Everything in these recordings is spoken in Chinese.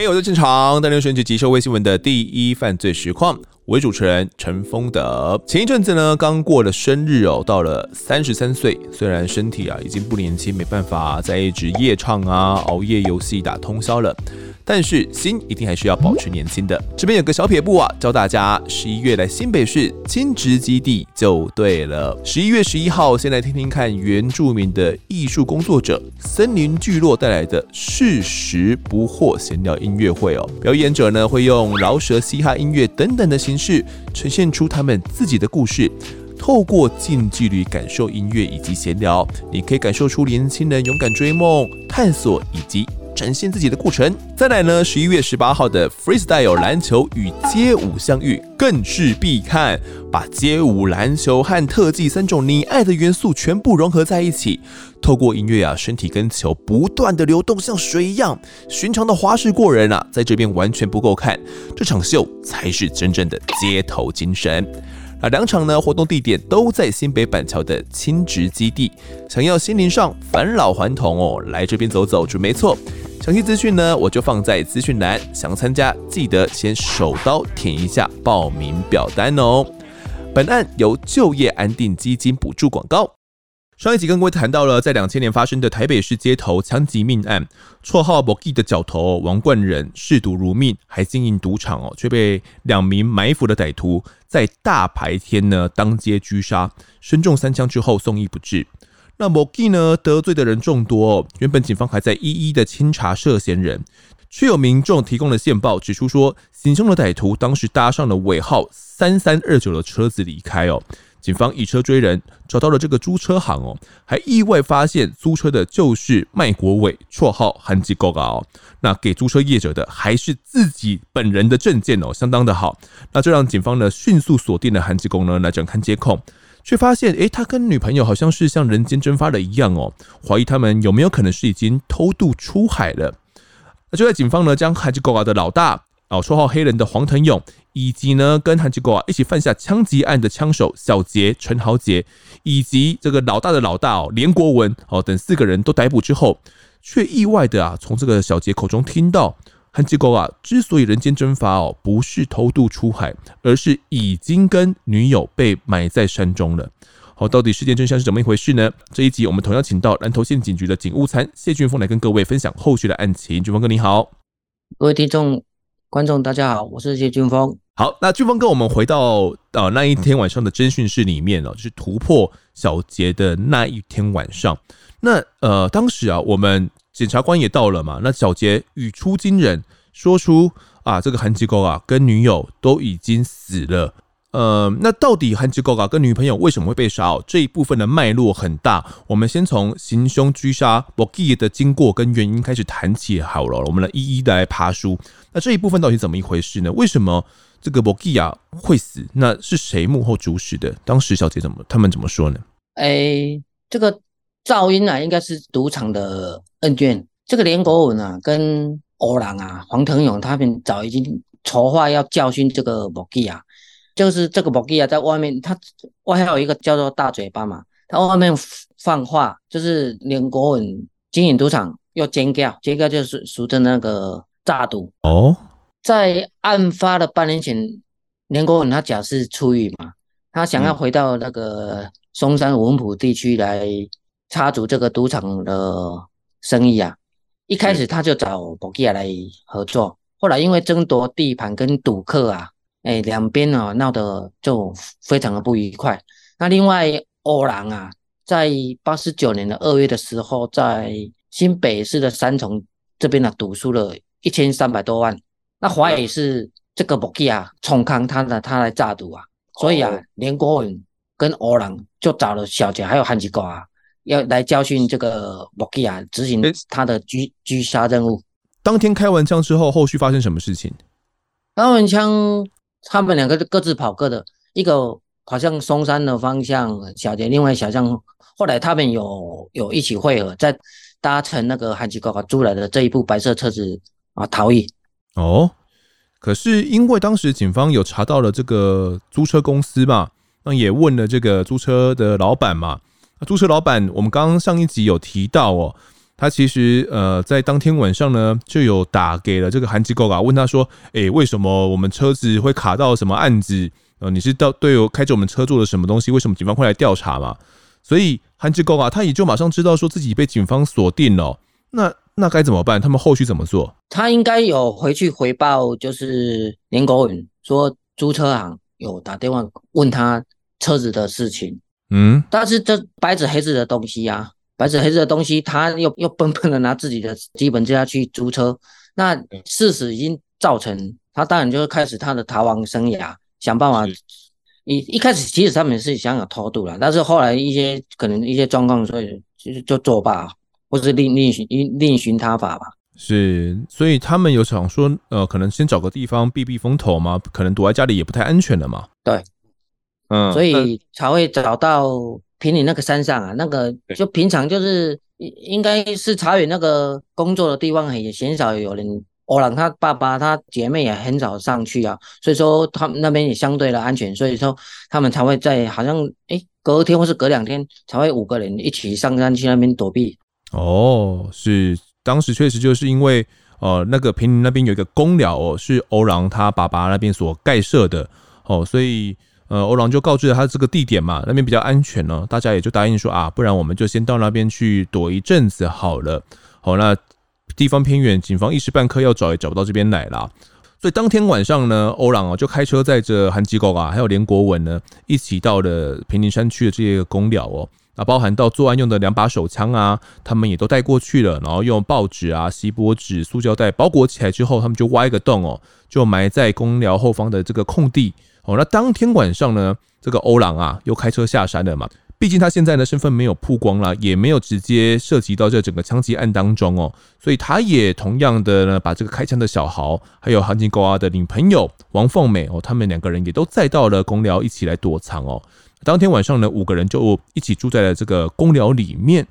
嘿，我是进场，带您选取即社微新闻的第一犯罪实况。为主持人陈丰德。前一阵子呢，刚过了生日哦，到了三十三岁，虽然身体啊已经不年轻，没办法再一直夜唱啊、熬夜游戏打通宵了。但是心一定还是要保持年轻的。这边有个小撇步啊，教大家十一月来新北市亲职基地就对了。十一月十一号，先来听听看原住民的艺术工作者森林聚落带来的是时不惑闲聊音乐会哦。表演者呢会用饶舌、嘻哈音乐等等的形是呈现出他们自己的故事。透过近距离感受音乐以及闲聊，你可以感受出年轻人勇敢追梦、探索以及。展现自己的过程。再来呢，十一月十八号的 Freestyle 篮球与街舞相遇更是必看，把街舞、篮球和特技三种你爱的元素全部融合在一起。透过音乐啊，身体跟球不断的流动，像水一样。寻常的花式过人啊，在这边完全不够看，这场秀才是真正的街头精神。啊，两场呢活动地点都在新北板桥的亲职基地。想要心灵上返老还童哦，来这边走走准没错。详细资讯呢，我就放在资讯栏。想参加，记得先手刀填一下报名表单哦。本案由就业安定基金补助广告。上一集跟各位谈到了，在两千年发生的台北市街头枪击命案，绰号 Bogi 的角头王冠仁嗜赌如命，还经营赌场哦，却被两名埋伏的歹徒在大白天呢当街狙杀，身中三枪之后送医不治。那某 G 呢得罪的人众多哦，原本警方还在一一的清查涉嫌人，却有民众提供了线报，指出说行凶的歹徒当时搭上了尾号三三二九的车子离开哦。警方以车追人，找到了这个租车行哦，还意外发现租车的就是麦国伟，绰号韩吉高高。那给租车业者的还是自己本人的证件哦，相当的好。那这让警方呢迅速锁定了韩吉公呢来展开监控。却发现，诶，他跟女朋友好像是像人间蒸发了一样哦，怀疑他们有没有可能是已经偷渡出海了？那就在警方呢将韩吉狗啊的老大哦，绰号黑人的黄腾勇，以及呢跟韩吉狗啊一起犯下枪击案的枪手小杰陈豪杰，以及这个老大的老大哦连国文哦等四个人都逮捕之后，却意外的啊从这个小杰口中听到。韩吉狗啊，之所以人间蒸发哦，不是偷渡出海，而是已经跟女友被埋在山中了。好，到底事件真相是怎么一回事呢？这一集我们同样请到南投县警局的警务参谢俊峰来跟各位分享后续的案情。俊峰哥你好，各位听众观众大家好，我是谢俊峰。好，那俊峰哥，我们回到呃那一天晚上的侦讯室里面哦，就是突破小杰的那一天晚上。那呃当时啊，我们。检察官也到了嘛？那小杰语出惊人，说出啊，这个韩吉高啊跟女友都已经死了。呃，那到底韩吉高啊跟女朋友为什么会被杀？哦，这一部分的脉络很大。我们先从行凶狙杀 b o g 的经过跟原因开始谈起好了。我们来一一的来爬梳。那这一部分到底怎么一回事呢？为什么这个 b o g 啊会死？那是谁幕后主使的？当时小杰怎么他们怎么说呢？哎、这个。噪音啊，应该是赌场的恩怨。这个连国文啊，跟欧郎啊、黄腾勇他们早已经筹划要教训这个莫基啊，就是这个莫基啊，在外面他外还有一个叫做大嘴巴嘛，他外面放话，就是连国文经营赌场要尖叫，尖叫就是俗称那个诈赌哦。在案发的半年前，连国文他假释出狱嘛，他想要回到那个松山文普地区来。插足这个赌场的生意啊，一开始他就找博基亚来合作，后来因为争夺地盘跟赌客啊，哎，两边啊闹得就非常的不愉快。那另外欧郎啊，在八十九年的二月的时候，在新北市的三重这边呢、啊，赌输了一千三百多万，那怀疑是这个 Bogi 啊冲康他的他来诈赌啊，所以啊，连国文跟欧郎就找了小杰还有韩吉狗啊。要来教训这个莫基亚执行他的狙狙杀任务。当天开完枪之后，后续发生什么事情？开完枪，他们两个就各自跑各的，一个跑向松山的方向，小杰另外小将。后来他们有有一起会合，在搭乘那个韩吉高高租来的这一部白色车子啊逃逸。哦，可是因为当时警方有查到了这个租车公司嘛，那也问了这个租车的老板嘛。租车老板，我们刚刚上一集有提到哦，他其实呃在当天晚上呢就有打给了这个韩吉狗啊，问他说：“诶、为什么我们车子会卡到什么案子？呃，你是到对我开着我们车做了什么东西？为什么警方会来调查嘛？”所以韩吉狗啊，他也就马上知道说自己被警方锁定了。那那该怎么办？他们后续怎么做？他应该有回去回报，就是林国允说租车行有打电话问他车子的事情。嗯，但是这白纸黑字的东西啊。白纸黑字的东西，他又又笨笨的拿自己的基本资料去租车，那事实已经造成他当然就会开始他的逃亡生涯，想办法。一一开始其实他们是想有偷渡了，但是后来一些可能一些状况，所以其实就作罢，或是另另寻另寻他法吧。是，所以他们有想说，呃，可能先找个地方避避风头嘛，可能躲在家里也不太安全的嘛。对，嗯，所以才会找到。平林那个山上啊，那个就平常就是应该是茶园那个工作的地方，也鲜少有人。欧郎他爸爸他姐妹也很少上去啊，所以说他们那边也相对的安全，所以说他们才会在好像诶隔天或是隔两天才会五个人一起上山去那边躲避。哦，是当时确实就是因为呃那个平林那边有一个公寮哦，是欧郎他爸爸那边所盖设的哦，所以。呃，欧郎就告知了他这个地点嘛，那边比较安全呢，大家也就答应说啊，不然我们就先到那边去躲一阵子好了。好，那地方偏远，警方一时半刻要找也找不到这边来啦。所以当天晚上呢，欧朗啊就开车载着韩吉狗啊，还有连国文呢，一起到了平林山区的这些公寮哦。那包含到作案用的两把手枪啊，他们也都带过去了，然后用报纸啊、锡箔纸、塑胶袋包裹起来之后，他们就挖一个洞哦，就埋在公寮后方的这个空地。哦，那当天晚上呢，这个欧朗啊又开车下山了嘛。毕竟他现在呢身份没有曝光了，也没有直接涉及到这整个枪击案当中哦，所以他也同样的呢把这个开枪的小豪，还有韩吉狗啊的女朋友王凤美哦，他们两个人也都载到了公寮一起来躲藏哦。当天晚上呢，五个人就一起住在了这个公寮里面。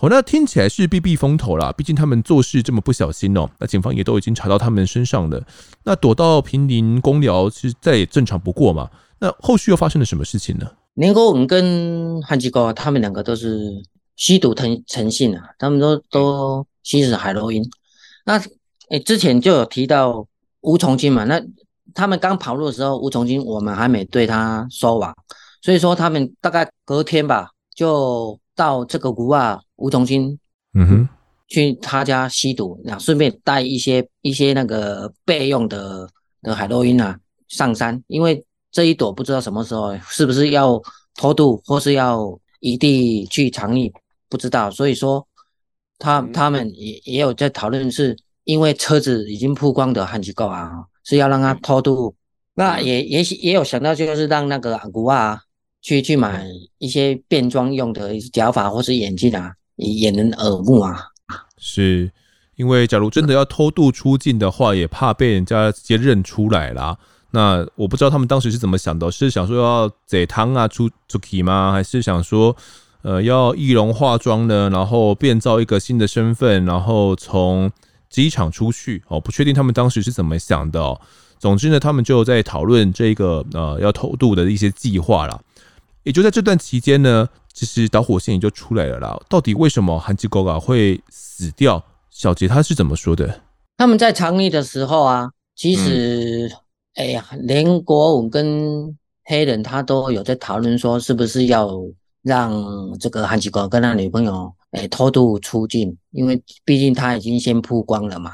好，那听起来是避避风头啦，毕竟他们做事这么不小心哦。那警方也都已经查到他们身上了。那躲到平林工寮，其实再也正常不过嘛。那后续又发生了什么事情呢？连国文跟韩吉狗他们两个都是吸毒成成性啊，他们都都吸食海洛因。那诶、之前就有提到吴重金嘛，那他们刚跑路的时候，吴重金我们还没对他收网，所以说他们大概隔天吧，就到这个古啊。吴重金，嗯哼，去他家吸毒，然后顺便带一些一些那个备用的的海洛因啊上山，因为这一朵不知道什么时候是不是要偷渡或是要异地去藏匿，不知道，所以说他他们也也有在讨论，是因为车子已经曝光的韩吉狗啊，是要让他偷渡，那也也许也有想到就是让那个阿古啊去去买一些变装用的假发或是眼镜啊。掩人耳目啊！是因为假如真的要偷渡出境的话，也怕被人家直接认出来啦。那我不知道他们当时是怎么想的，是想说要贼汤啊出出去吗？还是想说呃要易容化妆呢？然后变造一个新的身份，然后从机场出去？哦，不确定他们当时是怎么想的哦。总之呢，他们就在讨论这个呃要偷渡的一些计划啦。也就在这段期间呢。其实导火线也就出来了啦。到底为什么韩吉狗啊会死掉？小杰他是怎么说的？他们在藏匿的时候啊，其实，嗯、哎呀，连国武跟黑人他都有在讨论说，是不是要让这个韩吉狗跟他女朋友哎偷渡出境？因为毕竟他已经先曝光了嘛。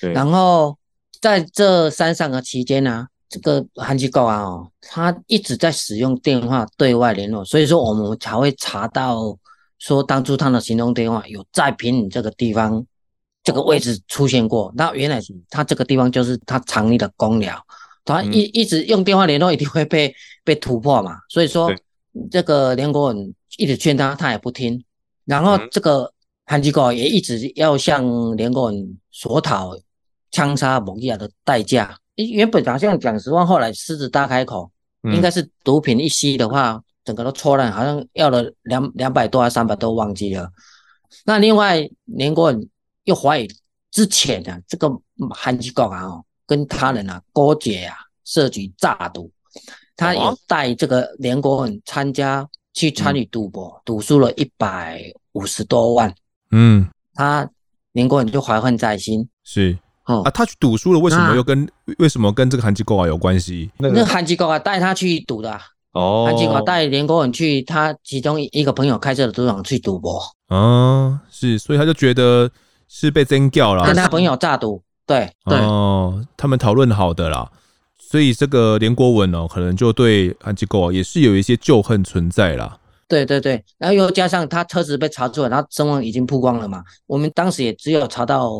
对。然后在这山上的期间呢、啊。这个韩机构啊，哦，他一直在使用电话对外联络，所以说我们才会查到说当初他的行动电话有在坪林这个地方这个位置出现过。那原来他这个地方就是他藏匿的公寮，他一一直用电话联络，一定会被被突破嘛。所以说这个连国文一直劝他，他也不听。然后这个韩机构也一直要向连国文索讨枪杀蒙亚的代价。原本好像讲十万，后来狮子大开口，应该是毒品一吸的话，嗯、整个都错乱，好像要了两两百多还是三百多，忘记了。那另外，林国文又怀疑之前的、啊、这个韩吉国啊，跟他人啊勾结啊，设局诈赌，他有带这个林国文参加去参与赌博，赌输了一百五十多万。嗯，他林国文就怀恨在心。是哦啊，他去赌输了，为什么又跟为什么跟这个韩吉狗啊有关系？那个韩吉狗啊带他去赌的。哦，韩吉狗带连国文去他其中一个朋友开设的赌场去赌博。啊，是，所以他就觉得是被真掉了，跟他朋友诈赌。对对哦，他们讨论好的啦。所以这个连国文哦，可能就对韩吉狗啊也是有一些旧恨存在啦。对对对，然后又加上他车子被查出来，他声望已经曝光了嘛。我们当时也只有查到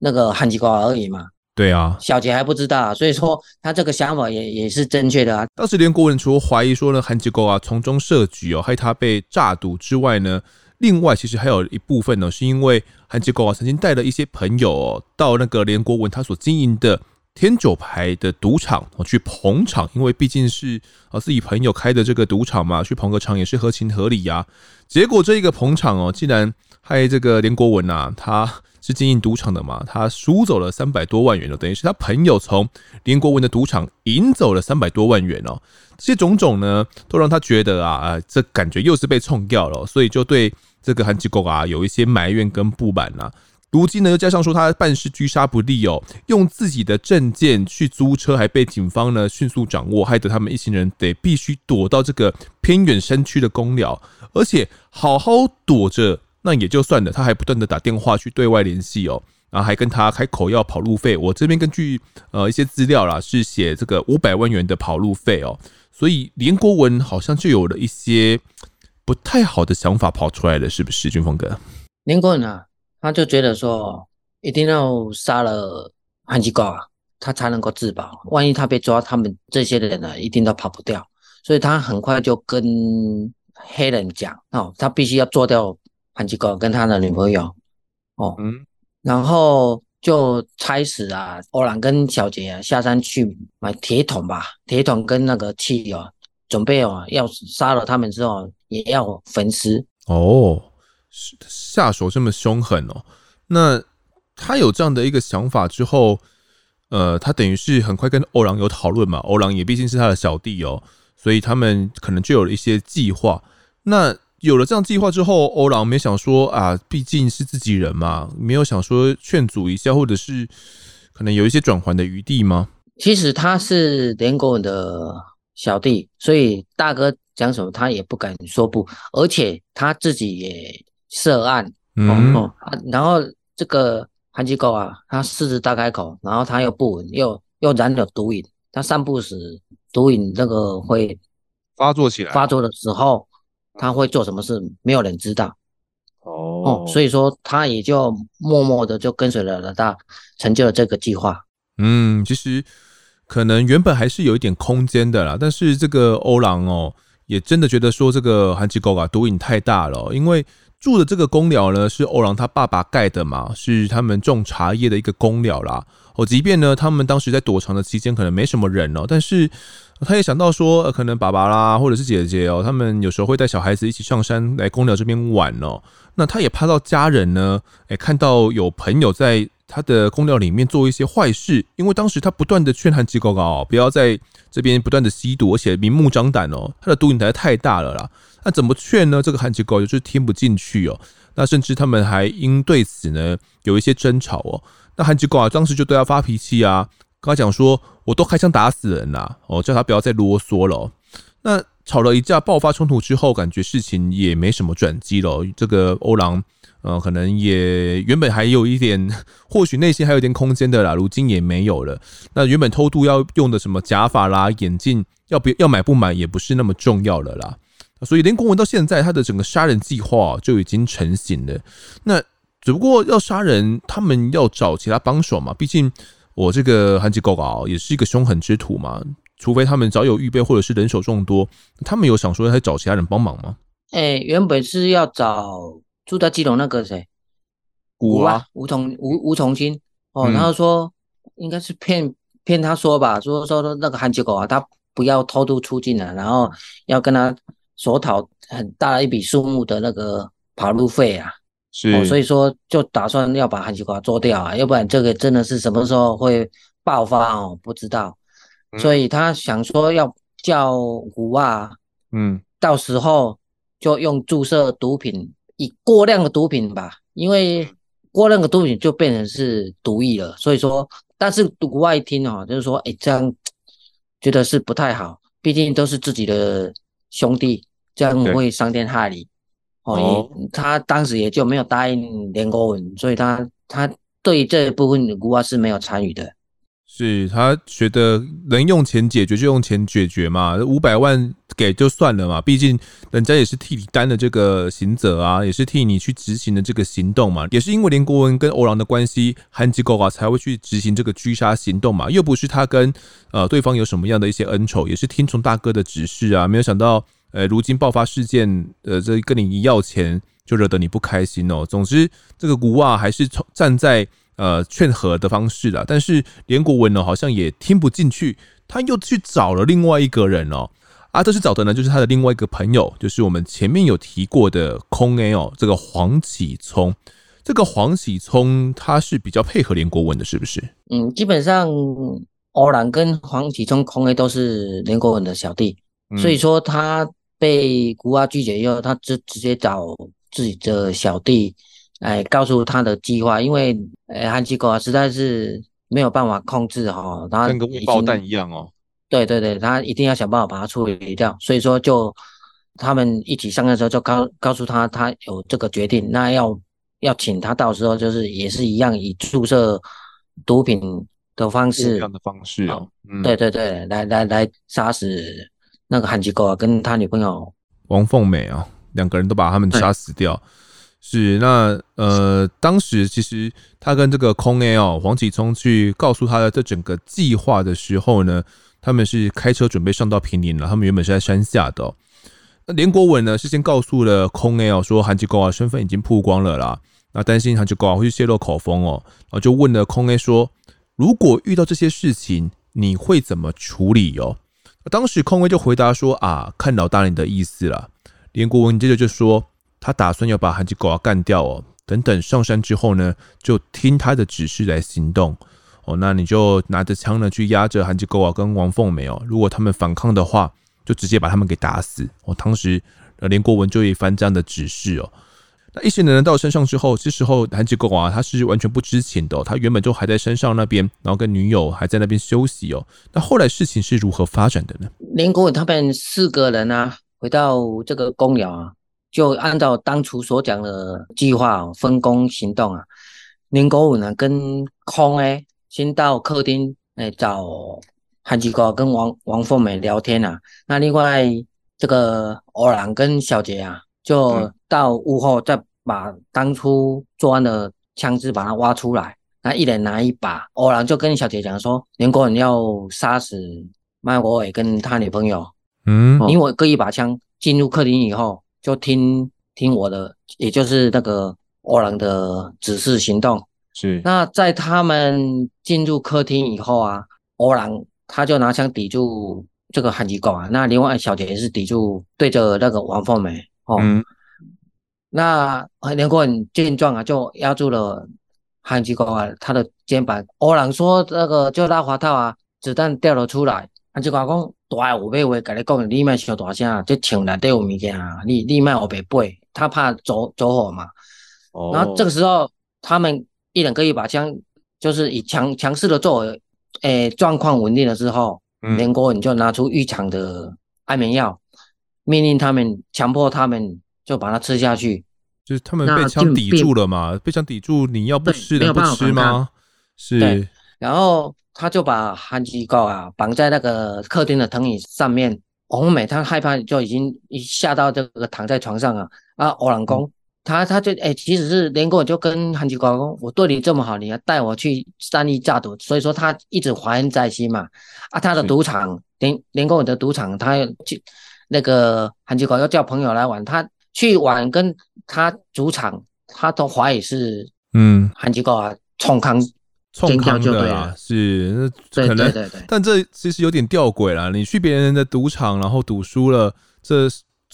那个韩吉狗而已嘛。对啊，小杰还不知道，所以说他这个想法也也是正确的啊。当时连国文除了怀疑说呢韩吉狗啊从中设局哦，害他被诈赌之外呢，另外其实还有一部分呢，是因为韩吉狗啊曾经带了一些朋友哦到那个连国文他所经营的。天九牌的赌场，哦去捧场，因为毕竟是啊自己朋友开的这个赌场嘛，去捧个场也是合情合理呀。结果这一个捧场哦，竟然害这个连国文呐，他是经营赌场的嘛，他输走了三百多万元哦，等于是他朋友从连国文的赌场赢走了三百多万元哦。这些种种呢，都让他觉得啊啊，这感觉又是被冲掉了，所以就对这个韩吉狗啊有一些埋怨跟不满呐。如今呢，又加上说他办事居杀不利哦，用自己的证件去租车，还被警方呢迅速掌握，害得他们一行人得必须躲到这个偏远山区的公寮，而且好好躲着那也就算了，他还不断的打电话去对外联系哦，然后还跟他开口要跑路费。我这边根据呃一些资料啦，是写这个五百万元的跑路费哦，所以连国文好像就有了一些不太好的想法跑出来了，是不是，俊峰哥？连国文啊。他就觉得说，一定要杀了韩吉高啊，他才能够自保。万一他被抓，他们这些人呢，一定都跑不掉。所以他很快就跟黑人讲哦，他必须要做掉韩吉狗跟他的女朋友哦。嗯，然后就差使啊，欧郎跟小杰啊下山去买铁桶吧，铁桶跟那个汽油，准备哦要杀了他们之后也要焚尸哦。下手这么凶狠哦，那他有这样的一个想法之后，呃，他等于是很快跟欧郎有讨论嘛，欧郎也毕竟是他的小弟哦，所以他们可能就有了一些计划。那有了这样计划之后，欧朗没想说啊，毕竟是自己人嘛，没有想说劝阻一下，或者是可能有一些转圜的余地吗？其实他是连国文的小弟，所以大哥讲什么他也不敢说不，而且他自己也。涉案，嗯哦，然后这个韩吉狗啊，他狮子大开口，然后他又不稳，又又染了毒瘾，他散步时毒瘾那个会发作起来，发作的时候他会做什么事，没有人知道，哦，哦，所以说他也就默默的就跟随了老大，成就了这个计划。嗯，其实可能原本还是有一点空间的啦，但是这个欧郎哦，也真的觉得说这个韩吉狗啊毒瘾太大了，因为。住的这个公寮呢，是欧郎他爸爸盖的嘛，是他们种茶叶的一个公寮啦。哦，即便呢，他们当时在躲藏的期间可能没什么人哦，但是他也想到说，呃可能爸爸啦，或者是姐姐哦，他们有时候会带小孩子一起上山来公寮这边玩哦。那他也怕到家人呢，诶，看到有朋友在他的公寮里面做一些坏事，因为当时他不断的劝韩吉狗哦，不要在这边不断的吸毒，而且明目张胆哦，他的毒瘾实在太大了啦。那怎么劝呢？这个韩吉狗就是听不进去哦。那甚至他们还因对此呢有一些争吵哦。那韩吉狗啊，当时就对他发脾气啊，跟他讲说：“我都开枪打死人啦！”哦，叫他不要再啰嗦了。那吵了一架，爆发冲突之后，感觉事情也没什么转机了。这个欧郎，呃，可能也原本还有一点，或许内心还有一点空间的啦，如今也没有了。那原本偷渡要用的什么假发啦、眼镜，要不要买不买也不是那么重要了啦。所以连国文到现在，他的整个杀人计划就已经成型了。那只不过要杀人，他们要找其他帮手嘛。毕竟我这个韩吉狗啊，也是一个凶狠之徒嘛。除非他们早有预备，或者是人手众多，他们有想说要找其他人帮忙吗？哎、欸，原本是要找住在基隆那个谁，吴啊，吴同吴吴崇新哦，然后说应该是骗骗他说吧，说说那个韩吉狗啊，他不要偷渡出境了，然后要跟他。索讨很大一笔数目的那个跑路费啊，是、哦，所以说就打算要把韩西瓜做掉啊，要不然这个真的是什么时候会爆发哦，不知道，所以他想说要叫古啊，嗯，到时候就用注射毒品，以过量的毒品吧，因为过量的毒品就变成是毒液了。所以说，但是国外一听哦，就是说，哎，这样觉得是不太好，毕竟都是自己的兄弟，这样会伤天害理。哦，他当时也就没有答应连国文，所以他他对这一部分国外是没有参与的。是他觉得能用钱解决就用钱解决嘛，五百万给就算了嘛，毕竟人家也是替你担的这个刑责啊，也是替你去执行的这个行动嘛，也是因为连国文跟欧郎的关系，韩吉狗啊才会去执行这个狙杀行动嘛，又不是他跟呃对方有什么样的一些恩仇，也是听从大哥的指示啊，没有想到呃如今爆发事件，呃这跟你一要钱就惹得你不开心哦。总之这个古瓦还是从站在。呃，劝和的方式啦，但是连国文呢，好像也听不进去，他又去找了另外一个人哦，啊，这次找的呢，就是他的另外一个朋友，就是我们前面有提过的空 A 哦，这个黄启聪，这个黄启聪他是比较配合连国文的，是不是？嗯，基本上欧兰跟黄启聪空 A 都是连国文的小弟，嗯、所以说他被古阿拒绝以后，他就直接找自己的小弟。哎，告诉他的计划，因为呃，韩吉狗啊实在是没有办法控制哈，他跟个未爆弹一样哦。对对对，他一定要想办法把它处理掉。所以说，就他们一起上的时候，就告告诉他，他有这个决定，那要要请他到时候就是也是一样，以注射毒品的方式，这样的方式哦。嗯、对对对，来来来杀死那个韩吉狗啊，跟他女朋友王凤美啊，两个人都把他们杀死掉。是那呃，当时其实他跟这个空 A 哦，黄启聪去告诉他的这整个计划的时候呢，他们是开车准备上到平林了。他们原本是在山下的。那连国文呢，事先告诉了空 A 哦，说韩吉高啊身份已经曝光了啦，那担心韩吉高啊会去泄露口风哦，然后就问了空 A 说，如果遇到这些事情，你会怎么处理哦？当时空 A 就回答说啊，看老大你的意思了。连国文接着就说。他打算要把韩吉狗啊干掉哦，等等上山之后呢，就听他的指示来行动哦。那你就拿着枪呢去压着韩吉狗啊跟王凤梅哦，如果他们反抗的话，就直接把他们给打死哦。当时呃连国文就一番这样的指示哦。那一行人到山上之后，这时候韩吉狗啊他是完全不知情的哦，他原本就还在山上那边，然后跟女友还在那边休息哦。那后来事情是如何发展的呢？林国伟他们四个人啊，回到这个公寮啊。就按照当初所讲的计划分工行动啊。林国伟呢跟空哎先到客厅来找韩吉高跟王王凤美聊天啊。那另外这个欧郎跟小杰啊，就到屋后再把当初作案的枪支把它挖出来。那一人拿一把。欧郎就跟小姐讲说，林国你要杀死麦国伟跟他女朋友。嗯，你我各一把枪进入客厅以后。就听听我的，也就是那个欧郎的指示行动。是。那在他们进入客厅以后啊，欧郎他就拿枪抵住这个韩吉狗啊。那另外小姐也是抵住对着那个王凤梅。哦。嗯。那连国文见状啊，就压住了韩吉国啊他的肩膀。欧朗说：“那个就拉滑套啊，子弹掉了出来。”韩吉国讲。大有买话，跟你讲，你莫小大声，这墙内底有物件啊！你你莫后背背，他怕走走火嘛。哦。然后这个时候，他们一人各一把枪，就是以强强势的作为，诶，状况稳定了之后，连国文就拿出预厂的安眠药，命令他们，强迫他们就把它吃下去。就是他们被枪抵住了嘛？被枪抵住，你要不吃能不吃吗？是。然后。他就把韩吉高啊绑在那个客厅的藤椅上面。王美他害怕，就已经一吓到这个躺在床上啊啊！欧郎公他他就哎，其实是连过就跟韩吉高说：“我对你这么好，你要带我去三义诈赌。”所以说他一直怀恨在心嘛。啊，他的赌场连连过的赌场，他去那个韩吉高要叫朋友来玩，他去玩跟他主场，他都怀疑是嗯韩机构啊冲康。冲康的啊，是那可能，但这其实有点吊诡啦。你去别人的赌场，然后赌输了，这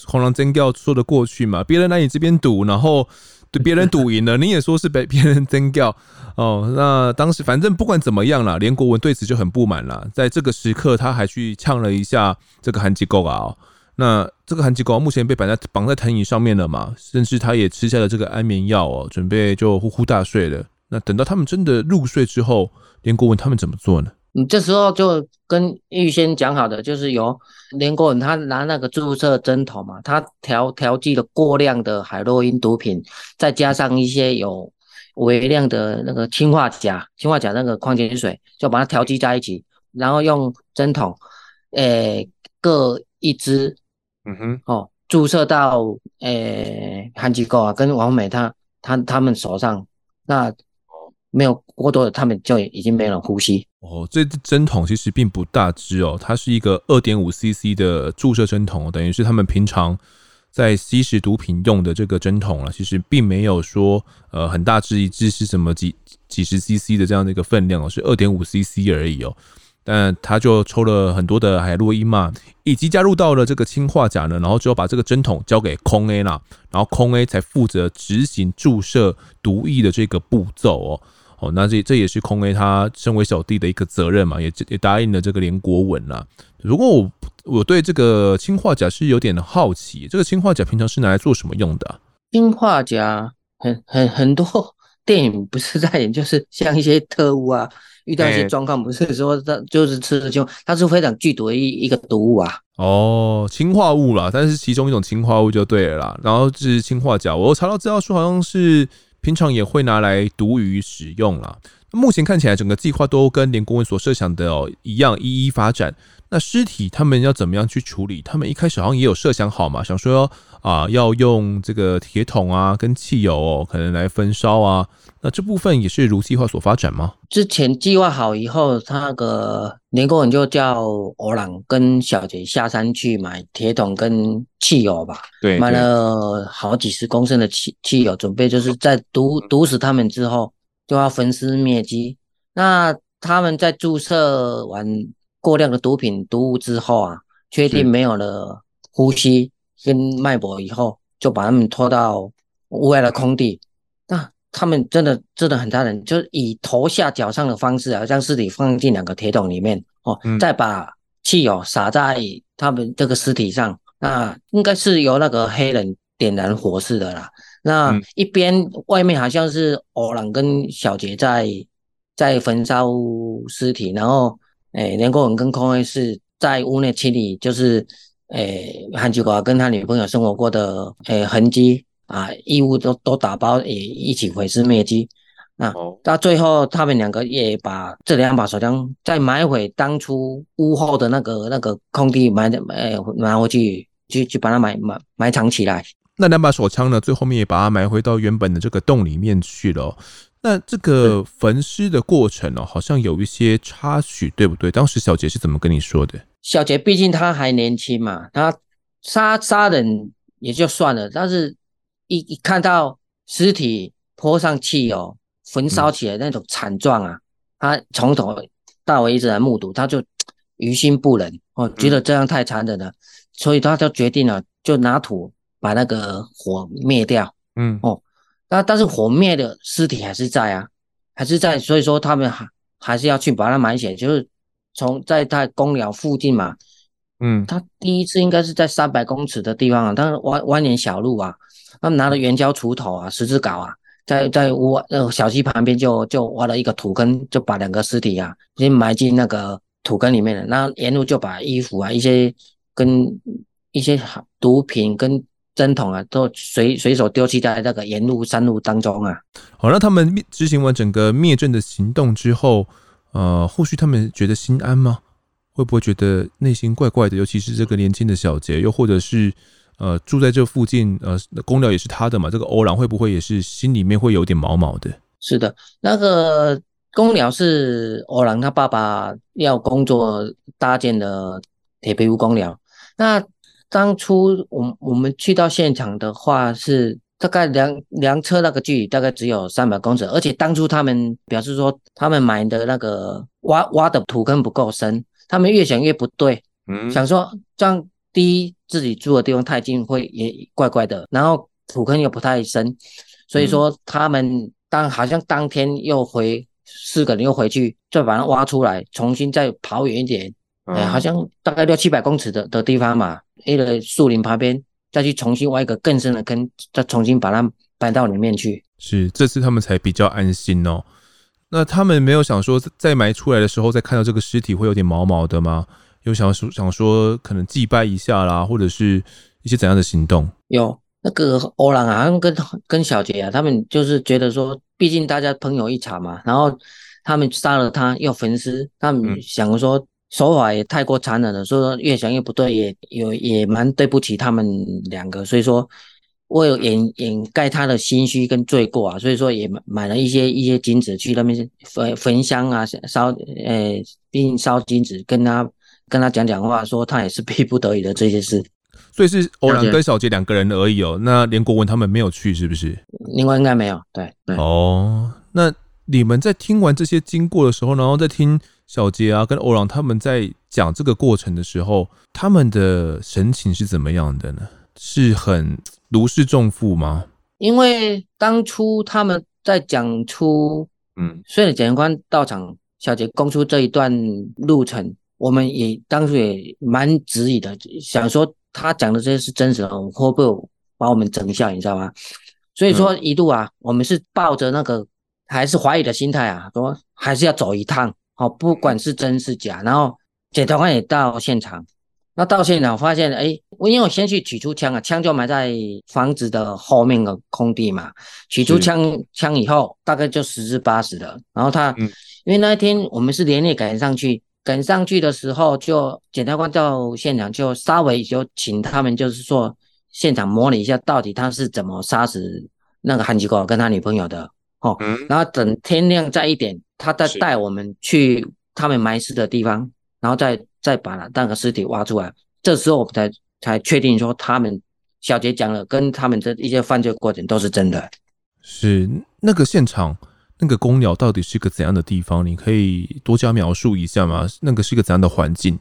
红狼真叫说得过去嘛？别人来你这边赌，然后对别人赌赢了，你也说是被别人真叫哦。那当时反正不管怎么样啦，连国文对此就很不满啦。在这个时刻，他还去呛了一下这个韩吉狗啊。那这个韩吉狗目前被绑在绑在藤椅上面了嘛，甚至他也吃下了这个安眠药哦，准备就呼呼大睡了。那等到他们真的入睡之后，连国文他们怎么做呢？你这时候就跟预先讲好的，就是由连国文他拿那个注射针筒嘛，他调调剂了过量的海洛因毒品，再加上一些有微量的那个氰化钾、氰化钾那个矿泉水，就把它调剂在一起，然后用针筒，诶、各一支。嗯哼，哦，注射到诶韩机构啊跟王美他他他们手上，那没有过多的，他们就已经没了呼吸。哦，这支针筒其实并不大支哦，它是一个二点五 CC 的注射针筒，等于是他们平常在吸食毒品用的这个针筒了。其实并没有说呃很大支，一支是什么几几十 CC 的这样的一个分量哦，是二点五 CC 而已哦。但他就抽了很多的海洛因嘛，以及加入到了这个氰化钾呢，然后之后把这个针筒交给空 A 啦，然后空 A 才负责执行注射毒液的这个步骤哦。哦，那这这也是空 A 他身为小弟的一个责任嘛，也也答应了这个连国文啦。如果我我对这个氰化钾是有点好奇，这个氰化钾平常是拿来做什么用的？氰化钾很很很多电影不是在演，就是像一些特务啊。遇到一些状况，不是说他就是吃了就，它是非常剧毒的一一个毒物啊。哦，氰化物啦，但是其中一种氰化物就对了啦。然后是氰化钾，我查到资料说好像是平常也会拿来毒鱼使用啦。目前看起来整个计划都跟连国文所设想的哦一样，一一发展。那尸体他们要怎么样去处理？他们一开始好像也有设想好嘛，想说啊要用这个铁桶啊跟汽油哦，可能来焚烧啊。那这部分也是如计划所发展吗？之前计划好以后，他那个连国文就叫欧朗跟小杰下山去买铁桶跟汽油吧。对，买了好几十公升的汽汽油，准备就是在毒毒死他们之后就要焚尸灭迹。那他们在注射完。过量的毒品毒物之后啊，确定没有了呼吸跟脉搏以后，就把他们拖到屋外的空地。那他们真的真的很残忍，就是以头下脚上的方式啊，将尸体放进两个铁桶里面哦，再把汽油洒在他们这个尸体上。那应该是由那个黑人点燃火势的啦。那一边外面好像是欧朗跟小杰在在焚烧尸体，然后。诶，连国文跟空 A 是在屋内清理，就是诶，韩吉华跟他女朋友生活过的诶痕迹啊，衣物都都打包也一起毁尸灭迹。那到最后，他们两个也把这两把手枪再埋回当初屋后的那个那个空地埋的，诶，埋回去，去去把它埋埋埋藏起来。那两把手枪呢？最后面也把它埋回到原本的这个洞里面去了。那这个焚尸的过程哦，好像有一些插曲，对不对？当时小杰是怎么跟你说的？小杰毕竟他还年轻嘛，他杀杀人也就算了，但是一一看到尸体泼上汽油、焚烧起来那种惨状啊，他从头到尾一直在目睹，他就于心不忍哦，觉得这样太残忍了，所以他就决定了，就拿土把那个火灭掉。嗯哦。那但是火灭的尸体还是在啊，还是在，所以说他们还还是要去把它埋起来，就是从在他公寮附近嘛，嗯，他第一次应该是在三百公尺的地方啊，但是蜿蜿蜒小路啊，他们拿了援交锄头啊、十字镐啊，在在挖呃小溪旁边就就挖了一个土坑，就把两个尸体啊先埋进那个土坑里面了，然后沿路就把衣服啊一些跟一些毒品跟。针筒啊，都随随手丢弃在那个沿路山路当中啊。好，那他们执行完整个灭证的行动之后，呃，后续他们觉得心安吗？会不会觉得内心怪怪的？尤其是这个年轻的小杰，又或者是呃住在这附近，呃，公寮也是他的嘛。这个欧朗会不会也是心里面会有点毛毛的？是的，那个公寮是欧朗他爸爸要工作搭建的铁皮屋公寮。那当初我我们去到现场的话，是大概量量车那个距离大概只有三百公尺，而且当初他们表示说，他们买的那个挖挖的土坑不够深，他们越想越不对，嗯，想说这样第一自己住的地方太近会也怪怪的，然后土坑又不太深，所以说他们当好像当天又回四个人又回去，再把它挖出来，重新再跑远一点。哎，好像大概六七百公尺的的地方嘛，一个树林旁边，再去重新挖一个更深的坑，再重新把它搬到里面去。是，这次他们才比较安心哦。那他们没有想说，在埋出来的时候，再看到这个尸体会有点毛毛的吗？有想说想说可能祭拜一下啦，或者是一些怎样的行动？有那个欧朗啊，跟跟小杰啊，他们就是觉得说，毕竟大家朋友一场嘛，然后他们杀了他又焚尸，他们想说手法也太过残忍了，所以说越想越不对，也有也蛮对不起他们两个，所以说。为了掩掩盖他的心虚跟罪过啊，所以说也买买了一些一些金子去那边焚焚香啊，烧呃，并烧金子跟他跟他讲讲话，说他也是逼不得已的这些事。所以是欧阳跟小杰两个人而已哦。那连国文他们没有去是不是？另外应该没有。对对。哦，那你们在听完这些经过的时候，然后再听小杰啊跟欧朗他们在讲这个过程的时候，他们的神情是怎么样的呢？是很如释重负吗？因为当初他们在讲出，嗯，随着检察官到场，小杰供出这一段路程，我们也当初也蛮质疑的，想说他讲的这些是真实的，会不会把我们整笑？你知道吗？所以说一度啊，我们是抱着那个还是怀疑的心态啊，说还是要走一趟，好，不管是真是假。然后检察官也到现场。那到现场发现，哎，我因为我先去取出枪啊，枪就埋在房子的后面的空地嘛。取出枪枪以后，大概就十之八十了。然后他，因为那一天我们是连夜赶上去，赶上去的时候，就检察官到现场就稍微就请他们就是说现场模拟一下，到底他是怎么杀死那个韩吉国跟他女朋友的哦。然后等天亮再一点，他再带我们去他们埋尸的地方，然后再。再把那个尸体挖出来，这时候我们才才确定说，他们小杰讲了跟他们的一些犯罪过程都是真的。是那个现场，那个公鸟到底是个怎样的地方？你可以多加描述一下吗？那个是一个怎样的环境？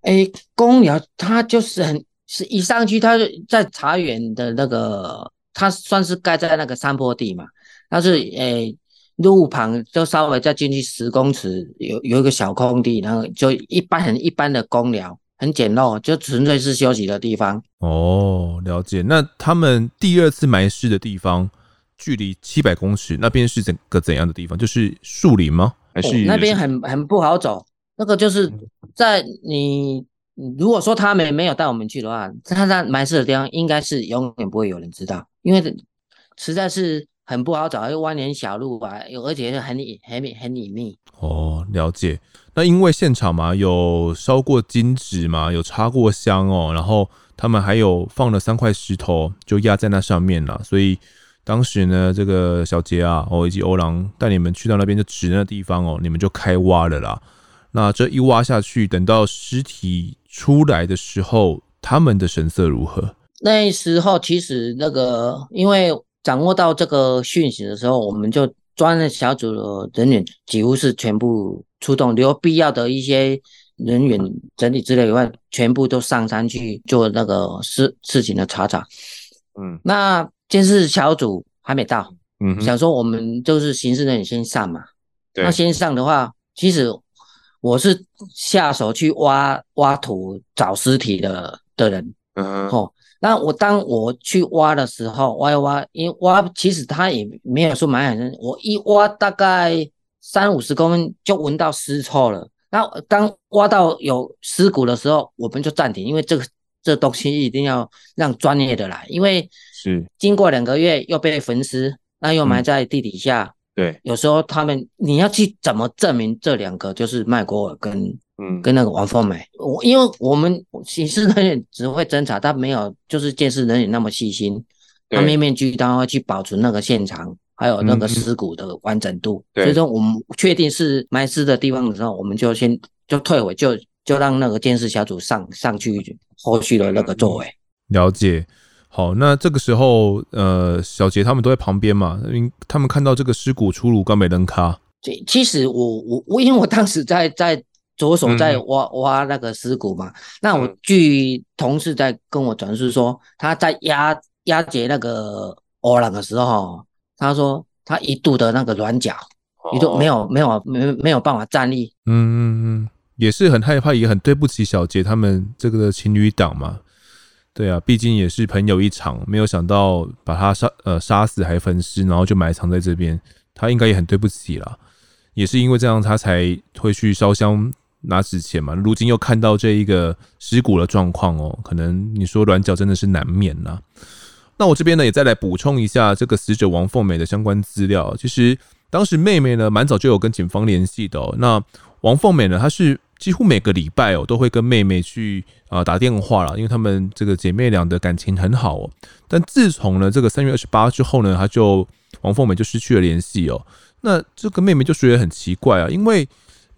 哎，公鸟它就是很是一上去，它在茶园的那个，它算是盖在那个山坡地嘛，它是哎。路旁就稍微再进去十公尺，有有一个小空地，然后就一般很一般的公寮，很简陋，就纯粹是休息的地方。哦，了解。那他们第二次埋尸的地方，距离七百公尺，那边是整个怎样的地方？就是树林吗？还是、哦、那边很很不好走？那个就是在你如果说他们没有带我们去的话，他在埋尸的地方应该是永远不会有人知道，因为实在是。很不好找，又蜿蜒小路啊，有而且是很隐、很隐、很隐秘。哦，了解。那因为现场嘛，有烧过金纸嘛，有插过香哦，然后他们还有放了三块石头，就压在那上面了。所以当时呢，这个小杰啊，哦以及欧郎带你们去到那边，就指那地方哦，你们就开挖了啦。那这一挖下去，等到尸体出来的时候，他们的神色如何？那时候其实那个因为。掌握到这个讯息的时候，我们就专案小组的人员几乎是全部出动，留必要的一些人员整理资料以外，全部都上山去做那个事事情的查找。嗯，那监视小组还没到，嗯，想说我们就是刑事人员先上嘛。对，那先上的话，其实我是下手去挖挖土找尸体的的人。嗯，哦。那我当我去挖的时候，挖一挖，因为挖其实它也没有说埋很深，我一挖大概三五十公分就闻到尸臭了。那当挖到有尸骨的时候，我们就暂停，因为这个这东西一定要让专业的来，因为是经过两个月又被焚尸，那又埋在地底下。嗯对，有时候他们你要去怎么证明这两个就是麦国尔跟嗯跟那个王凤美？我因为我们刑事人员只会侦查，他没有就是监视人员那么细心，他面面俱到会去保存那个现场，还有那个尸骨的完整度。所以说我们确定是埋尸的地方的时候，我们就先就退回，就就让那个监视小组上上去后续的那个作为。了解。好，那这个时候，呃，小杰他们都在旁边嘛，因为他们看到这个尸骨出炉，刚没人卡。其其实我我我，因为我当时在在左手在挖、嗯、挖那个尸骨嘛，那我据同事在跟我转述说，他在押押解那个欧朗的时候，他说他一度的那个软脚，一度没有没有没没有办法站立。嗯嗯嗯，也是很害怕，也很对不起小杰他们这个情侣档嘛。对啊，毕竟也是朋友一场，没有想到把他杀呃杀死还分尸，然后就埋藏在这边，他应该也很对不起啦。也是因为这样，他才会去烧香拿纸钱嘛。如今又看到这一个尸骨的状况哦，可能你说软脚真的是难免呐。那我这边呢，也再来补充一下这个死者王凤美的相关资料。其实当时妹妹呢，蛮早就有跟警方联系的。那王凤美呢，她是。几乎每个礼拜哦，都会跟妹妹去啊打电话了，因为她们这个姐妹俩的感情很好哦。但自从呢这个三月二十八之后呢，她就王凤美就失去了联系哦。那这个妹妹就觉得很奇怪啊，因为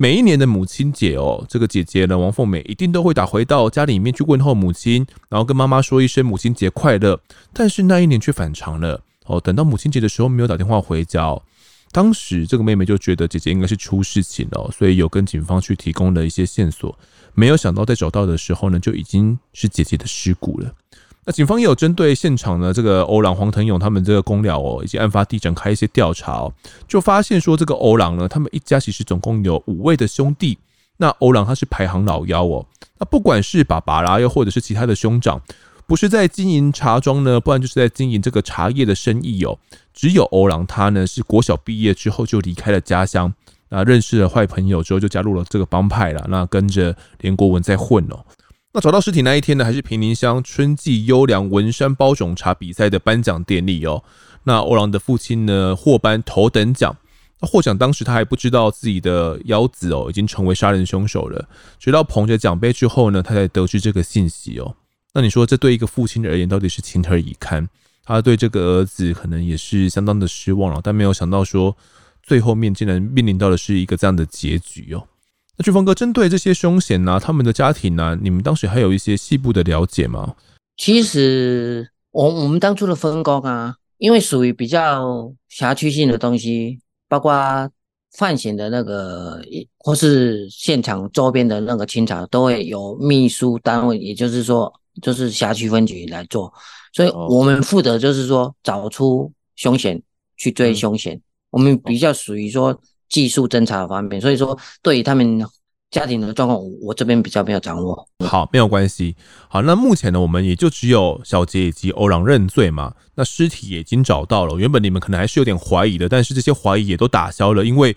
每一年的母亲节哦，这个姐姐呢王凤美一定都会打回到家里面去问候母亲，然后跟妈妈说一声母亲节快乐。但是那一年却反常了哦，等到母亲节的时候没有打电话回家哦。当时这个妹妹就觉得姐姐应该是出事情了，所以有跟警方去提供了一些线索。没有想到在找到的时候呢，就已经是姐姐的尸骨了。警方也有针对现场呢，这个欧朗、黄腾勇他们这个公寮哦，以及案发地展开一些调查哦，就发现说这个欧朗呢，他们一家其实总共有五位的兄弟。那欧朗他是排行老幺哦，那不管是爸爸啦，又或者是其他的兄长。不是在经营茶庄呢，不然就是在经营这个茶叶的生意哦。只有欧朗他呢，是国小毕业之后就离开了家乡，那认识了坏朋友之后就加入了这个帮派了，那跟着连国文在混哦。那找到尸体那一天呢，还是平林乡春季优良文山包种茶比赛的颁奖典礼哦。那欧郎的父亲呢，获颁头等奖。那获奖当时他还不知道自己的幺子哦已经成为杀人凶手了，直到捧着奖杯之后呢，他才得知这个信息哦。那你说，这对一个父亲而言，到底是情何以堪？他对这个儿子可能也是相当的失望了，但没有想到说，最后面竟然面临到的是一个这样的结局哦。那俊峰哥，针对这些凶险呢，他们的家庭呢，你们当时还有一些细部的了解吗？其实，我我们当初的分工啊，因为属于比较辖区性的东西，包括犯嫌的那个，或是现场周边的那个清查，都会有秘书单位，也就是说。就是辖区分局来做，所以我们负责就是说找出凶险，去追凶险。嗯、我们比较属于说技术侦查方面，所以说对于他们家庭的状况，我这边比较没有掌握。好，没有关系。好，那目前呢，我们也就只有小杰以及欧朗认罪嘛。那尸体也已经找到了，原本你们可能还是有点怀疑的，但是这些怀疑也都打消了，因为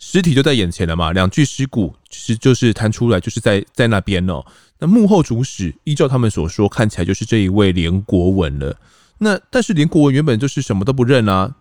尸体就在眼前了嘛。两具尸骨其实就是摊出来，就是在在那边哦。那幕后主使，依照他们所说，看起来就是这一位连国文了。那但是连国文原本就是什么都不认啊。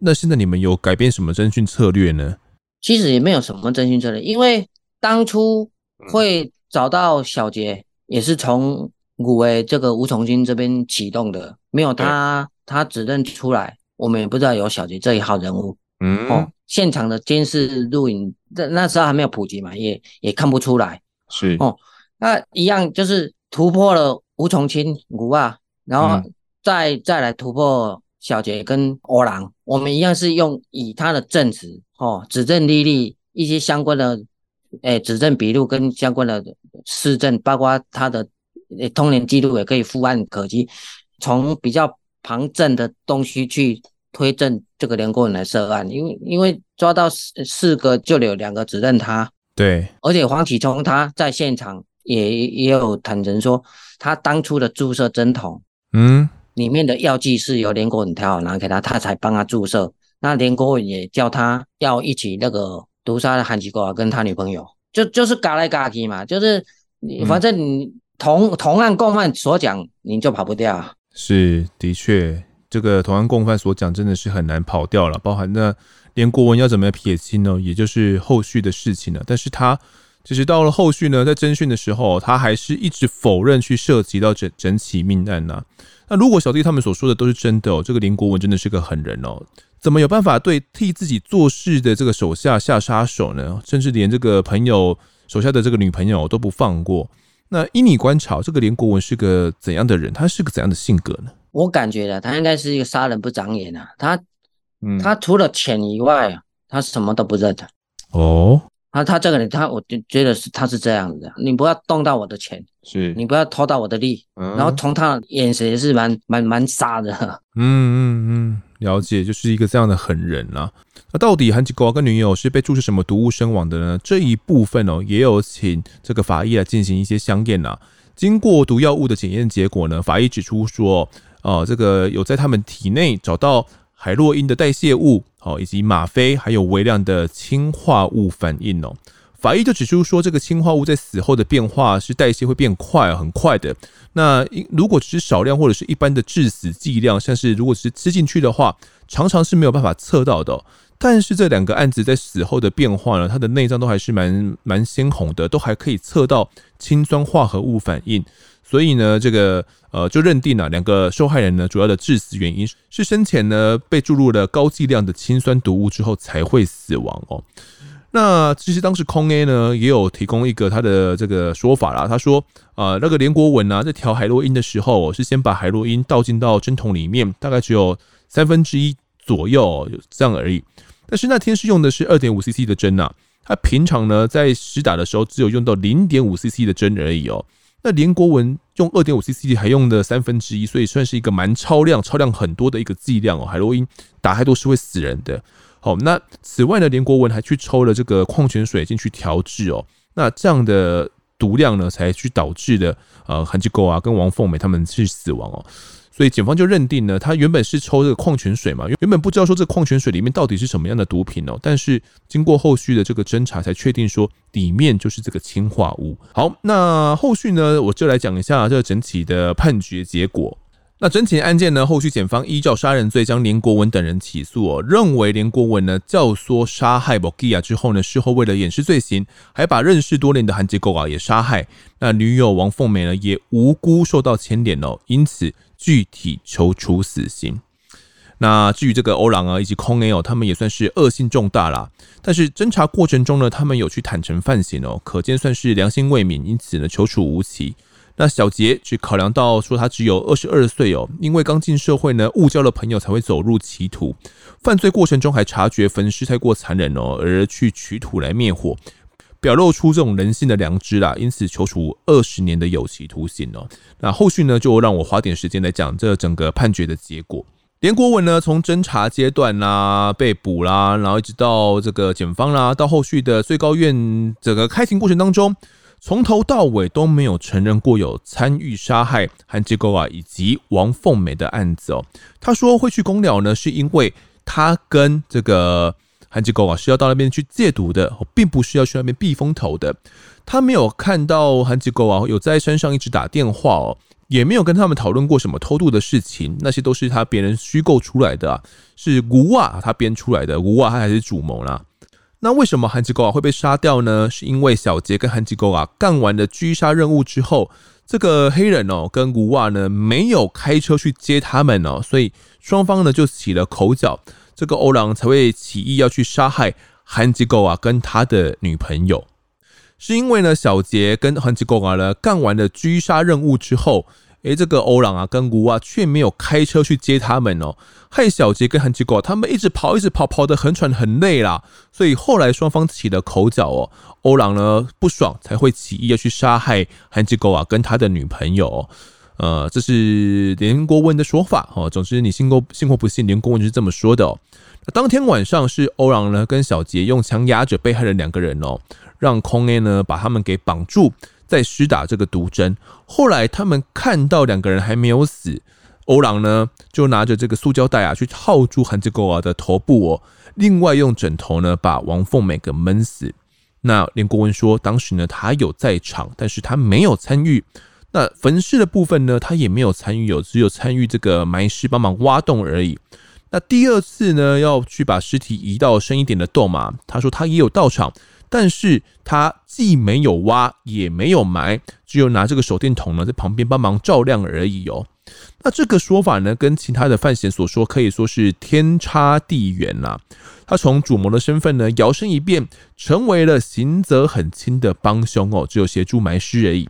那那现在你们有改变什么侦讯策略呢？其实也没有什么侦讯策略，因为当初会找到小杰，也是从古为这个吴崇金这边启动的。没有他，他指认出来，我们也不知道有小杰这一号人物。嗯，哦，现场的监视录影，那那时候还没有普及嘛，也也看不出来。是哦。那一样就是突破了吴崇清古啊，然后再、嗯、再来突破小杰跟欧郎，我们一样是用以他的证词哦，指证历历一些相关的诶、欸、指证笔录跟相关的事证，包括他的诶通联记录也可以附案可稽，从比较旁证的东西去推证这个连国人来涉案，因为因为抓到四四个就有两个指认他，对，而且黄启聪他在现场。也也有坦诚说，他当初的注射针筒，嗯，里面的药剂是由连国文调好拿给他，他才帮他注射。那连国文也叫他要一起那个毒杀的韩吉国跟他女朋友，就就是嘎来嘎去嘛，就是你反正你同、嗯、同案共犯所讲，你就跑不掉。是的确，这个同案共犯所讲真的是很难跑掉了，包含那连国文要怎么样撇清呢？也就是后续的事情了。但是他。其实到了后续呢，在侦讯的时候，他还是一直否认去涉及到整整起命案呐、啊。那如果小弟他们所说的都是真的哦，这个林国文真的是个狠人哦，怎么有办法对替自己做事的这个手下下杀手呢？甚至连这个朋友手下的这个女朋友都不放过。那依你观察，这个林国文是个怎样的人？他是个怎样的性格呢？我感觉的，他应该是一个杀人不长眼啊。他，嗯，他除了钱以外，他什么都不认的。哦。他他这个人，他我就觉得是他是这样子的，你不要动到我的钱，是你不要偷到我的利，嗯、然后从他眼神也是蛮蛮蛮杀的。嗯嗯嗯，了解，就是一个这样的狠人啊。那到底韩吉狗跟女友是被注射什么毒物身亡的呢？这一部分哦，也有请这个法医来进行一些相验啊。经过毒药物的检验结果呢，法医指出说，呃，这个有在他们体内找到海洛因的代谢物，哦，以及吗啡，还有微量的氰化物反应哦。法医就指出说，这个氰化物在死后的变化是代谢会变快，很快的。那如果只是少量或者是一般的致死剂量，像是如果是吃进去的话，常常是没有办法测到的。但是这两个案子在死后的变化呢，它的内脏都还是蛮蛮鲜红的，都还可以测到氢酸化合物反应。所以呢，这个呃就认定了两个受害人呢，主要的致死原因是生前呢被注入了高剂量的氢酸毒物之后才会死亡哦。那其实当时空 A 呢也有提供一个他的这个说法啦，他说啊，那个连国文啊在调海洛因的时候是先把海洛因倒进到针筒里面，大概只有三分之一左右这样而已。但是那天是用的是二点五 CC 的针啊，他平常呢在实打的时候只有用到零点五 CC 的针而已哦。那连国文用二点五 CC 还用的三分之一，所以算是一个蛮超量、超量很多的一个剂量哦。海洛因打太多是会死人的。好，那此外呢，连国文还去抽了这个矿泉水进去调制哦，那这样的毒量呢，才去导致的呃韩继高啊跟王凤美他们去死亡哦，所以警方就认定呢，他原本是抽这个矿泉水嘛，原本不知道说这矿泉水里面到底是什么样的毒品哦，但是经过后续的这个侦查，才确定说里面就是这个氰化物。好，那后续呢，我就来讲一下这个整体的判决结果。那整起案件呢，后续检方依照杀人罪将连国文等人起诉哦，认为连国文呢教唆杀害博基亚之后呢，事后为了掩饰罪行，还把认识多年的韩吉狗啊也杀害。那女友王凤美呢也无辜受到牵连哦，因此具体求处死刑。那至于这个欧朗啊以及空 A 哦，他们也算是恶性重大啦。但是侦查过程中呢，他们有去坦诚犯行哦，可见算是良心未泯，因此呢求处无期。那小杰只考量到说他只有二十二岁哦，因为刚进社会呢，误交了朋友才会走入歧途，犯罪过程中还察觉焚尸太过残忍哦，而去取土来灭火，表露出这种人性的良知啦，因此求处二十年的有期徒刑哦。那后续呢，就让我花点时间来讲这整个判决的结果。连国文呢，从侦查阶段啦、被捕啦，然后一直到这个检方啦，到后续的最高院整个开庭过程当中。从头到尾都没有承认过有参与杀害韩吉狗啊以及王凤美的案子哦。他说会去公了呢，是因为他跟这个韩吉狗啊是要到那边去戒毒的，并不是要去那边避风头的。他没有看到韩吉狗啊有在山上一直打电话哦，也没有跟他们讨论过什么偷渡的事情，那些都是他别人虚构出来的，是吴瓦他编出来的，吴瓦他还是主谋啦。那为什么韩吉狗啊会被杀掉呢？是因为小杰跟韩吉狗啊干完了狙杀任务之后，这个黑人哦跟吴瓦呢没有开车去接他们哦，所以双方呢就起了口角，这个欧郎才会起意要去杀害韩吉狗啊跟他的女朋友，是因为呢小杰跟韩吉狗啊呢干完了狙杀任务之后。诶，这个欧朗啊，跟吴啊，却没有开车去接他们哦，害小杰跟韩吉狗他们一直跑，一直跑，跑得很喘很累啦，所以后来双方起了口角哦，欧朗呢不爽，才会起意要去杀害韩吉狗啊跟他的女朋友，呃，这是连国文的说法哦。总之你信过信或不信，连国文是这么说的哦。那当天晚上是欧朗呢跟小杰用枪压着被害人两个人哦，让空 A 呢把他们给绑住。再施打这个毒针，后来他们看到两个人还没有死，欧朗呢就拿着这个塑胶袋啊去套住韩志狗啊的头部哦，另外用枕头呢把王凤美给闷死。那连国文说，当时呢他有在场，但是他没有参与。那焚尸的部分呢，他也没有参与，有只有参与这个埋尸帮忙挖洞而已。那第二次呢要去把尸体移到深一点的洞嘛，他说他也有到场。但是他既没有挖也没有埋，只有拿这个手电筒呢在旁边帮忙照亮而已哦。那这个说法呢，跟其他的范闲所说可以说是天差地远呐。他从主谋的身份呢摇身一变，成为了刑责很轻的帮凶哦，只有协助埋尸而已。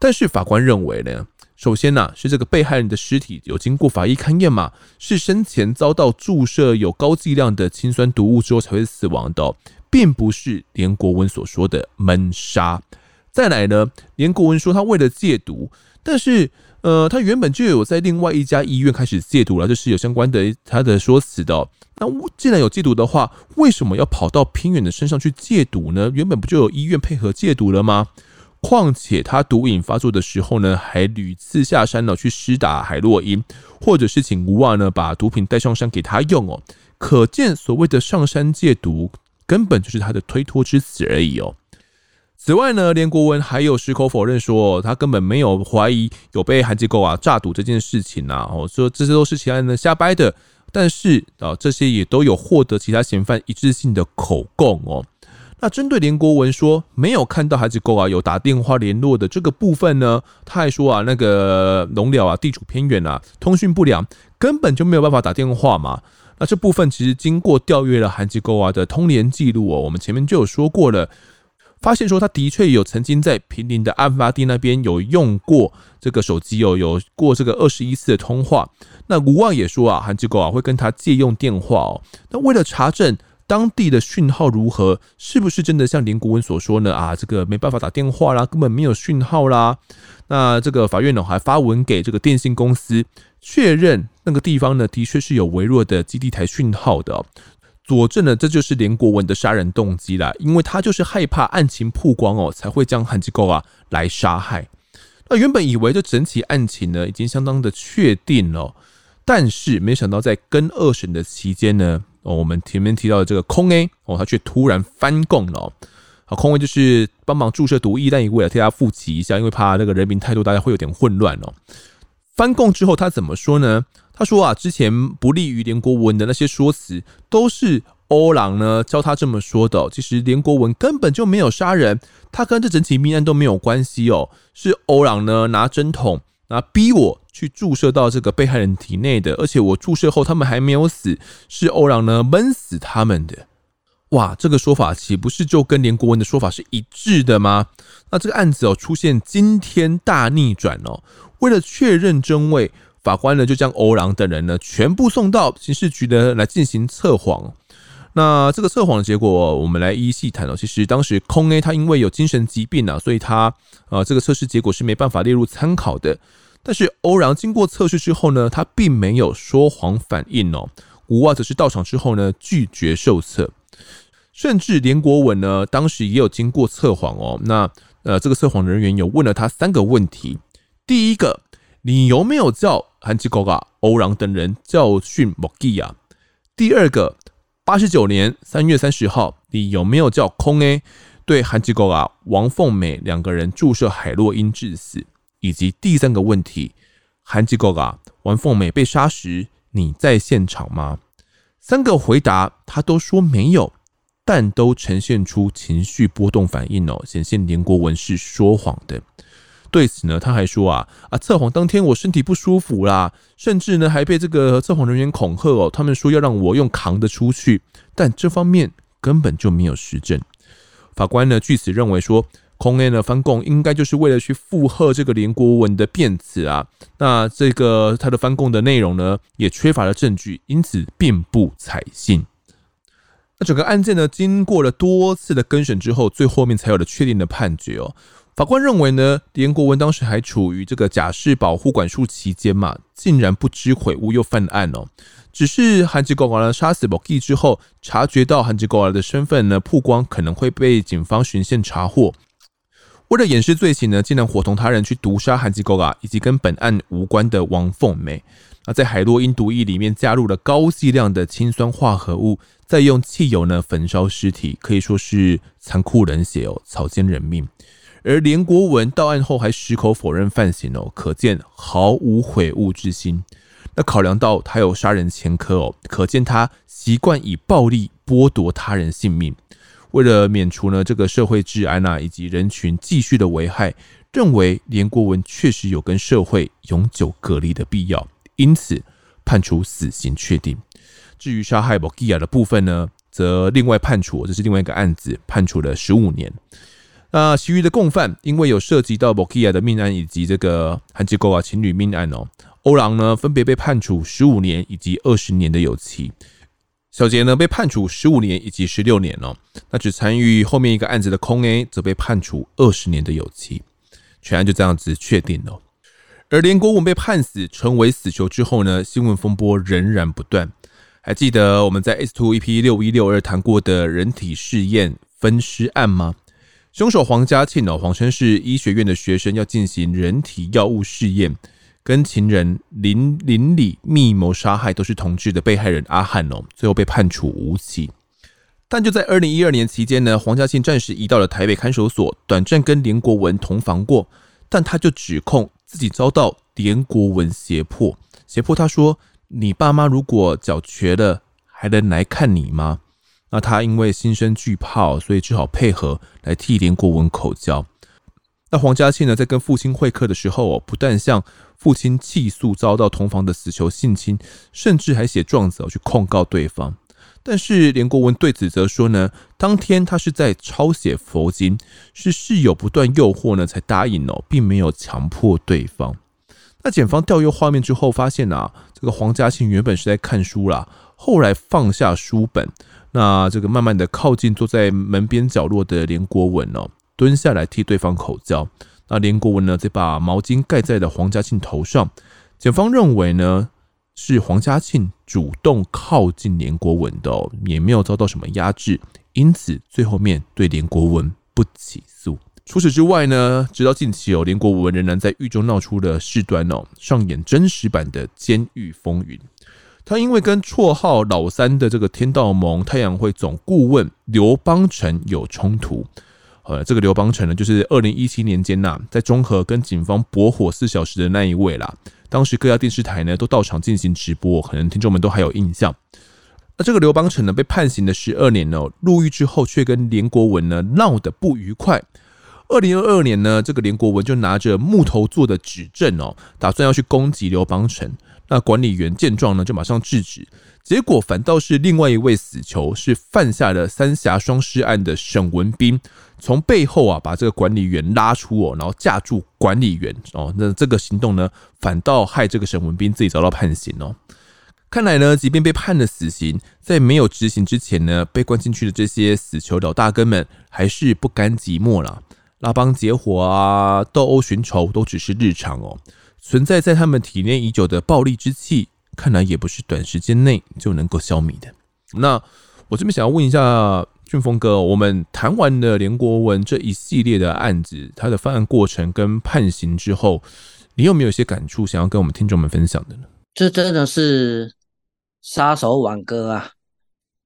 但是法官认为呢，首先呢是这个被害人的尸体有经过法医勘验嘛，是生前遭到注射有高剂量的氢酸毒物之后才会死亡的。并不是连国文所说的闷杀。再来呢，连国文说他为了戒毒，但是呃，他原本就有在另外一家医院开始戒毒了，这是有相关的他的说辞的。那既然有戒毒的话，为什么要跑到偏远的山上去戒毒呢？原本不就有医院配合戒毒了吗？况且他毒瘾发作的时候呢，还屡次下山了去施打海洛因，或者是请吴二呢把毒品带上山给他用哦。可见所谓的上山戒毒，根本就是他的推脱之词而已哦。此外呢，连国文还有矢口否认说，他根本没有怀疑有被韩籍沟啊诈赌这件事情呐。哦，说这些都是其他人的瞎掰的。但是啊，这些也都有获得其他嫌犯一致性的口供哦。那针对连国文说没有看到韩籍沟啊有打电话联络的这个部分呢，他还说啊，那个龙寮啊地处偏远啊，通讯不良，根本就没有办法打电话嘛。那这部分其实经过调阅了韩籍沟啊的通联记录哦，我们前面就有说过了。发现说他的确有曾经在平林的案发地那边有用过这个手机哦，有过这个二十一次的通话。那吴旺也说啊，韩籍沟啊会跟他借用电话哦。那为了查证当地的讯号如何，是不是真的像林国文所说呢？啊，这个没办法打电话啦，根本没有讯号啦。那这个法院呢还发文给这个电信公司确认那个地方呢的确是有微弱的基地台讯号的。佐证了这就是连国文的杀人动机啦，因为他就是害怕案情曝光哦，才会将韩籍沟啊来杀害。那原本以为这整起案情呢已经相当的确定了，但是没想到在跟二审的期间呢，哦，我们前面提到的这个空 A 哦，他却突然翻供了。好，空 A 就是帮忙注射毒液，但也为了替他复习一下，因为怕那个人名太多，大家会有点混乱哦。翻供之后，他怎么说呢？他说啊，之前不利于连国文的那些说辞，都是欧朗呢教他这么说的。其实连国文根本就没有杀人，他跟这整起命案都没有关系哦。是欧朗呢拿针筒，那逼我去注射到这个被害人体内的，而且我注射后他们还没有死，是欧朗呢闷死他们的。哇，这个说法岂不是就跟连国文的说法是一致的吗？那这个案子哦出现惊天大逆转哦，为了确认真伪。法官呢就将欧朗等人呢全部送到刑事局呢来进行测谎。那这个测谎的结果，我们来一一细谈哦。其实当时空 A 他因为有精神疾病啊，所以他呃这个测试结果是没办法列入参考的。但是欧郎经过测试之后呢，他并没有说谎反应哦。吴瓦则是到场之后呢拒绝受测，甚至连国文呢当时也有经过测谎哦。那呃这个测谎人员有问了他三个问题，第一个。你有没有叫韩籍沟啊、欧郎等人教训莫吉亚？第二个，八十九年三月三十号，你有没有叫空 A 对韩籍沟啊、王凤美两个人注射海洛因致死？以及第三个问题，韩籍沟啊、王凤美被杀时，你在现场吗？三个回答他都说没有，但都呈现出情绪波动反应哦，显现连国文是说谎的。对此呢，他还说啊啊，测谎当天我身体不舒服啦，甚至呢还被这个测谎人员恐吓哦，他们说要让我用扛的出去，但这方面根本就没有实证。法官呢据此认为说，空 A 呢翻供应该就是为了去附和这个连国文的辩词啊，那这个他的翻供的内容呢也缺乏了证据，因此并不采信。那整个案件呢经过了多次的更审之后，最后面才有了确定的判决哦。法官认为呢，连国文当时还处于这个假释保护管束期间嘛，竟然不知悔悟又犯案哦。只是韩籍沟呢杀死莫吉之后，察觉到韩籍沟的身份呢曝光，可能会被警方循线查获。为了掩饰罪行呢，竟然伙同他人去毒杀韩籍沟啊，以及跟本案无关的王凤美。那在海洛因毒液里面加入了高剂量的氰酸化合物，再用汽油呢焚烧尸体，可以说是残酷冷血哦，草菅人命。而连国文到案后还矢口否认犯行哦，可见毫无悔悟之心。那考量到他有杀人前科哦，可见他习惯以暴力剥夺他人性命。为了免除呢这个社会治安啊以及人群继续的危害，认为连国文确实有跟社会永久隔离的必要，因此判处死刑确定。至于杀害莫吉亚的部分呢，则另外判处，这是另外一个案子，判处了十五年。那其余的共犯，因为有涉及到莫吉亚的命案以及这个韩籍沟啊情侣命案哦，欧郎呢分别被判处十五年以及二十年的有期，小杰呢被判处十五年以及十六年哦。那只参与后面一个案子的空 A 则被判处二十年的有期，全案就这样子确定了。而连国文被判死，成为死囚之后呢，新闻风波仍然不断。还记得我们在 S Two EP 六一六二谈过的人体试验分尸案吗？凶手黄家庆哦，谎称是医学院的学生，要进行人体药物试验，跟情人林林里密谋杀害都是同志的被害人阿汉哦，最后被判处无期。但就在二零一二年期间呢，黄家庆暂时移到了台北看守所，短暂跟连国文同房过，但他就指控自己遭到连国文胁迫，胁迫他说。你爸妈如果脚瘸了，还能来看你吗？那他因为心生惧怕，所以只好配合来替连国文口交。那黄家庆呢，在跟父亲会客的时候，不但向父亲起诉遭到同房的死囚性侵，甚至还写状子去控告对方。但是连国文对此则说呢，当天他是在抄写佛经，是室友不断诱惑呢才答应哦，并没有强迫对方。那检方调阅画面之后，发现啊，这个黄家庆原本是在看书啦，后来放下书本，那这个慢慢的靠近坐在门边角落的连国文哦，蹲下来替对方口交。那连国文呢，则把毛巾盖在了黄家庆头上。检方认为呢，是黄家庆主动靠近连国文的哦，也没有遭到什么压制，因此最后面对连国文不起诉。除此之外呢，直到近期哦，连国文仍然在狱中闹出了事端哦，上演真实版的监狱风云。他因为跟绰号老三的这个天道盟太阳会总顾问刘邦成有冲突。呃，这个刘邦成呢，就是二零一七年间呐，在中和跟警方搏火四小时的那一位啦。当时各家电视台呢都到场进行直播，可能听众们都还有印象。那这个刘邦成呢，被判刑了十二年哦，入狱之后却跟连国文呢闹得不愉快。二零二二年呢，这个连国文就拿着木头做的指证哦，打算要去攻击刘邦成。那管理员见状呢，就马上制止。结果反倒是另外一位死囚，是犯下了三峡双尸案的沈文彬，从背后啊把这个管理员拉出哦，然后架住管理员哦。那这个行动呢，反倒害这个沈文彬自己遭到判刑哦。看来呢，即便被判了死刑，在没有执行之前呢，被关进去的这些死囚老大哥们，还是不甘寂寞啦。拉帮结伙啊，斗殴寻仇都只是日常哦。存在在他们体内已久的暴力之气，看来也不是短时间内就能够消弭的。那我这边想要问一下俊峰哥，我们谈完了连国文这一系列的案子，他的犯案过程跟判刑之后，你有没有一些感触想要跟我们听众们分享的呢？这真的是杀手挽歌啊，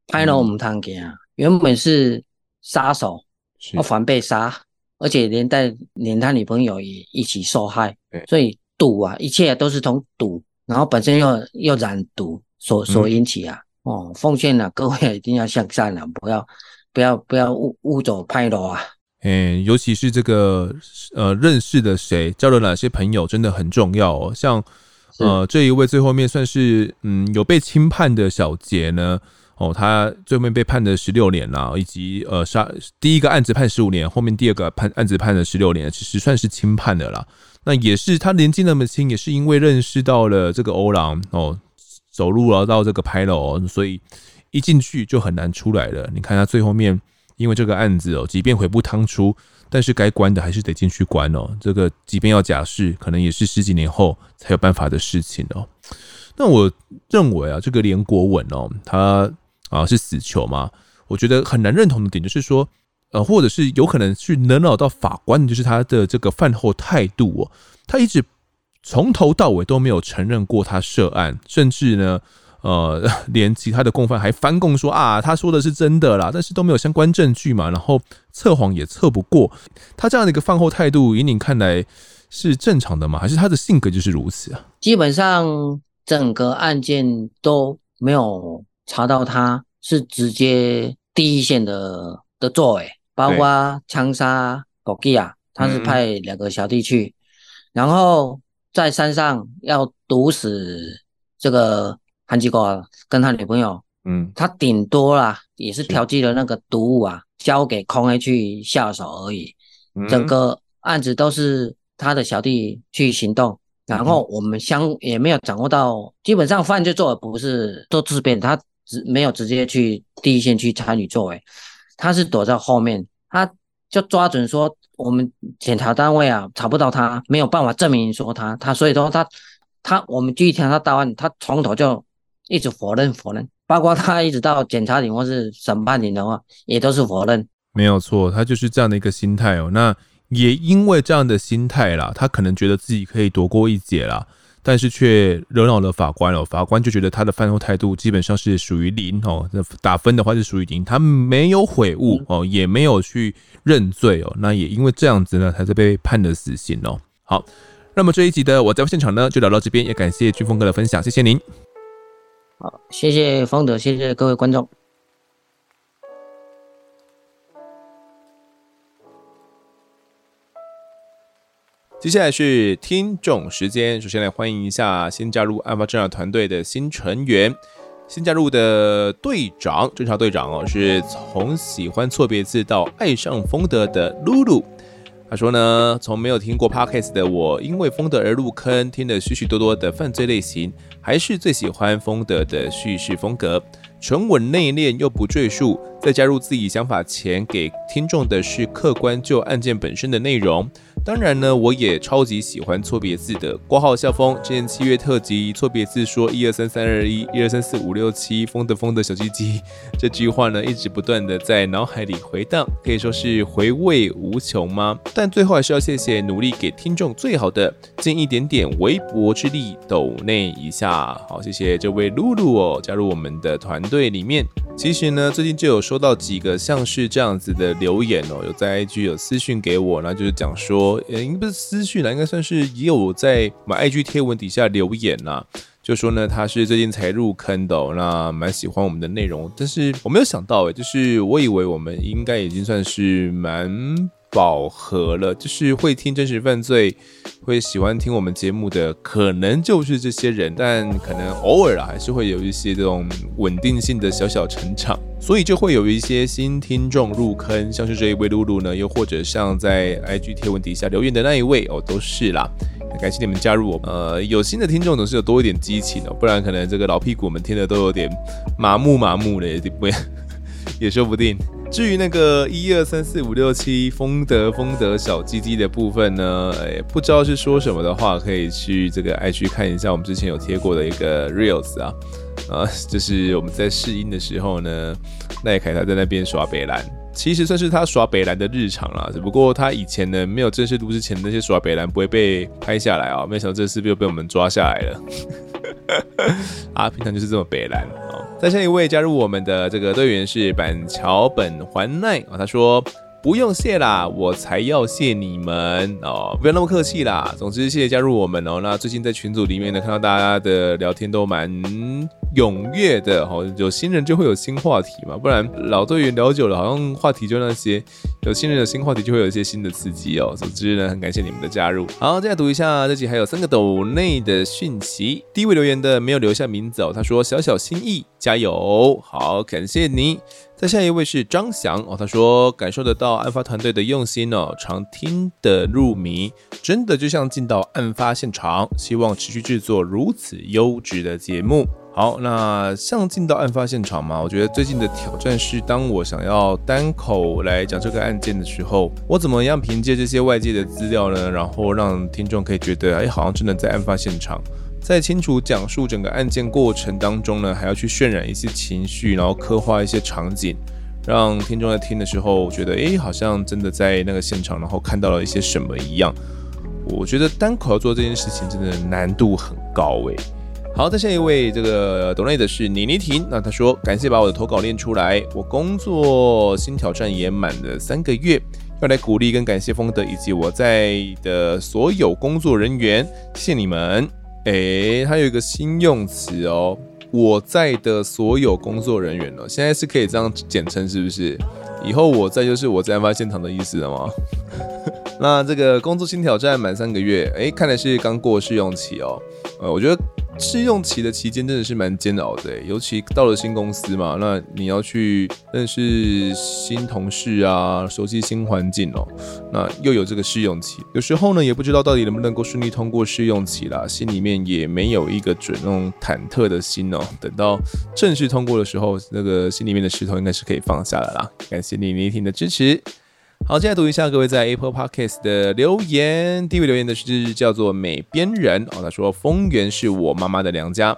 拍了我们堂给啊，原本是杀手，要反被杀。而且连带连他女朋友也一起受害，所以赌啊，一切都是从赌，然后本身又又染赌所所引起啊。哦，奉劝啊，各位一定要向善啊，不要不要不要误误走歹路啊。嗯，尤其是这个呃，认识的谁，交了哪些朋友，真的很重要哦。像呃这一位最后面算是嗯有被轻判的小杰呢。哦，他最后面被判了十六年了，以及呃杀第一个案子判十五年，后面第二个判案子判了十六年，其实算是轻判的啦。那也是他年纪那么轻，也是因为认识到了这个欧郎哦，走路了到这个牌楼，所以一进去就很难出来了。你看他最后面因为这个案子哦，即便悔不当初，但是该关的还是得进去关哦。这个即便要假释，可能也是十几年后才有办法的事情哦。那我认为啊，这个连国文哦，他。啊，是死囚吗？我觉得很难认同的点就是说，呃，或者是有可能去惹恼到法官的，就是他的这个犯后态度哦。他一直从头到尾都没有承认过他涉案，甚至呢，呃，连其他的共犯还翻供说啊，他说的是真的啦，但是都没有相关证据嘛，然后测谎也测不过。他这样的一个犯后态度，以你看来是正常的吗？还是他的性格就是如此啊？基本上整个案件都没有。查到他是直接第一线的的作为，包括枪杀狗基啊，他是派两个小弟去，然后在山上要毒死这个韩吉狗跟他女朋友，嗯，他顶多啦也是调剂了那个毒物啊，交给空 A 去下手而已，整个案子都是他的小弟去行动，然后我们相也没有掌握到，基本上犯罪作为不是都自辩他。直没有直接去第一线去参与作为，他是躲在后面，他就抓准说我们检查单位啊查不到他，没有办法证明说他他，所以说他他我们继续听他答案，他从头就一直否认否认，包括他一直到检察庭或是审判庭的话，也都是否认。没有错，他就是这样的一个心态哦。那也因为这样的心态啦，他可能觉得自己可以躲过一劫啦。但是却惹恼了法官哦，法官就觉得他的犯后态度基本上是属于零哦，那打分的话是属于零，他没有悔悟哦，也没有去认罪哦，那也因为这样子呢，才是被判了死刑哦。好，那么这一集的我在现场呢就聊到这边，也感谢俊峰哥的分享，谢谢您。好，谢谢方德，谢谢各位观众。接下来是听众时间，首先来欢迎一下新加入案发侦查团队的新成员，新加入的队长，侦查队长哦，是从喜欢错别字到爱上丰德的露露。他说呢，从没有听过 Podcast 的我，因为丰德而入坑，听了许许多多的犯罪类型，还是最喜欢丰德的叙事风格，沉稳内敛又不赘述，在加入自己想法前，给听众的是客观就案件本身的内容。当然呢，我也超级喜欢错别字的挂号校风。之前七月特辑错别字说一二三三二一，一二三四五六七，丰德丰德小鸡鸡 这句话呢，一直不断的在脑海里回荡，可以说是回味无穷吗？但最后还是要谢谢努力给听众最好的，尽一点点微薄之力抖内一下。好，谢谢这位露露哦，加入我们的团队里面。其实呢，最近就有收到几个像是这样子的留言哦，有在 IG 有私讯给我，那就是讲说。呃，应该不是私讯啦，应该算是也有在买 IG 贴文底下留言啦，就说呢他是最近才入坑的，那蛮喜欢我们的内容，但是我没有想到诶，就是我以为我们应该已经算是蛮饱和了，就是会听真实犯罪，会喜欢听我们节目的，可能就是这些人，但可能偶尔啊，还是会有一些这种稳定性的小小成长，所以就会有一些新听众入坑，像是这一位露露呢，又或者像在 IG 贴文底下留言的那一位哦，都是啦，感谢你们加入我们，呃，有新的听众总是有多一点激情哦，不然可能这个老屁股们听的都有点麻木麻木的，也不 也说不定。至于那个一二三四五六七丰德丰德小鸡鸡的部分呢，哎，不知道是说什么的话，可以去这个 IG 看一下我们之前有贴过的一个 Reels 啊，啊，就是我们在试音的时候呢，奈凯他在那边耍北兰，其实算是他耍北兰的日常啦，只不过他以前呢没有正式录之前那些耍北兰不会被拍下来啊，没想到这次又被我们抓下来了，啊，平常就是这么北兰。再下一位加入我们的这个队员是板桥本环奈啊，他说不用谢啦，我才要谢你们哦，不要那么客气啦。总之谢谢加入我们哦。那最近在群组里面呢，看到大家的聊天都蛮踊跃的哈，有新人就会有新话题嘛，不然老队员聊久了，好像话题就那些。有新人有新话题，就会有一些新的刺激哦。总之呢，很感谢你们的加入。好，再来读一下这集还有三个斗内的讯息。第一位留言的没有留下名字哦，他说小小心意，加油。好，感谢你。再下一位是张翔哦，他说感受得到案发团队的用心哦，常听得入迷，真的就像进到案发现场。希望持续制作如此优质的节目。好，那像进到案发现场嘛，我觉得最近的挑战是，当我想要单口来讲这个案件的时候，我怎么样凭借这些外界的资料呢？然后让听众可以觉得，哎，好像真的在案发现场，在清楚讲述整个案件过程当中呢，还要去渲染一些情绪，然后刻画一些场景，让听众在听的时候觉得，哎，好像真的在那个现场，然后看到了一些什么一样。我觉得单口要做这件事情，真的难度很高，诶。好，再下一位，这个抖内的是妮妮婷，那她说感谢把我的投稿练出来，我工作新挑战也满了三个月，要来鼓励跟感谢丰德以及我在的所有工作人员，谢你们。诶，他有一个新用词哦，我在的所有工作人员哦，现在是可以这样简称是不是？以后我在就是我在案发现场的意思了吗？那这个工作新挑战满三个月，诶，看来是刚过试用期哦，呃，我觉得。试用期的期间真的是蛮煎熬的，尤其到了新公司嘛，那你要去认识新同事啊，熟悉新环境哦，那又有这个试用期，有时候呢也不知道到底能不能够顺利通过试用期啦，心里面也没有一个准，那种忐忑的心哦。等到正式通过的时候，那个心里面的石头应该是可以放下了啦。感谢你聆听的支持。好，接下来读一下各位在 Apple Podcast 的留言。第一位留言的是叫做美边人哦，他说丰原是我妈妈的娘家。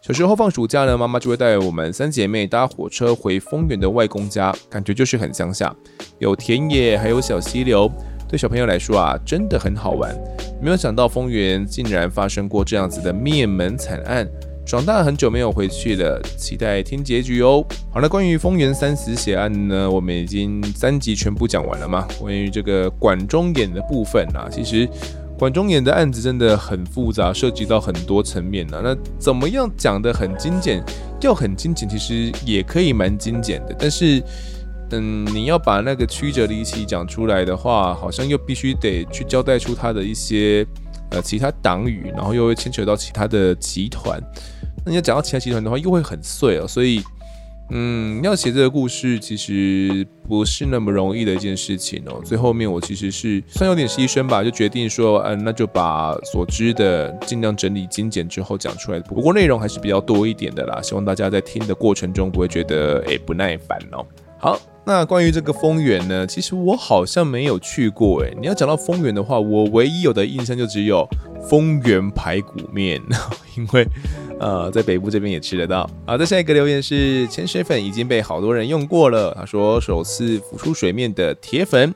小时候放暑假呢，妈妈就会带我们三姐妹搭火车回丰原的外公家，感觉就是很乡下，有田野，还有小溪流，对小朋友来说啊，真的很好玩。没有想到丰原竟然发生过这样子的灭门惨案。长大很久没有回去了，期待听结局哦。好了，关于丰原三死血案呢，我们已经三集全部讲完了嘛。关于这个管中魇的部分啊，其实管中魇的案子真的很复杂，涉及到很多层面呢、那怎么样讲得很精简？要很精简，其实也可以蛮精简的。但是，嗯，你要把那个曲折离奇讲出来的话，好像又必须得去交代出他的一些呃其他党羽，然后又会牵扯到其他的集团。那你要讲到其他集团的话，又会很碎哦，所以，嗯，要写这个故事其实不是那么容易的一件事情哦。最后面我其实是算有点牺牲吧，就决定说，嗯，那就把所知的尽量整理精简之后讲出来。不过内容还是比较多一点的啦，希望大家在听的过程中不会觉得诶不耐烦哦。好，那关于这个丰原呢，其实我好像没有去过诶。你要讲到丰原的话，我唯一有的印象就只有丰原排骨面，因为。呃，在北部这边也吃得到。好再，下一个留言是潜水粉已经被好多人用过了。他说首次浮出水面的铁粉，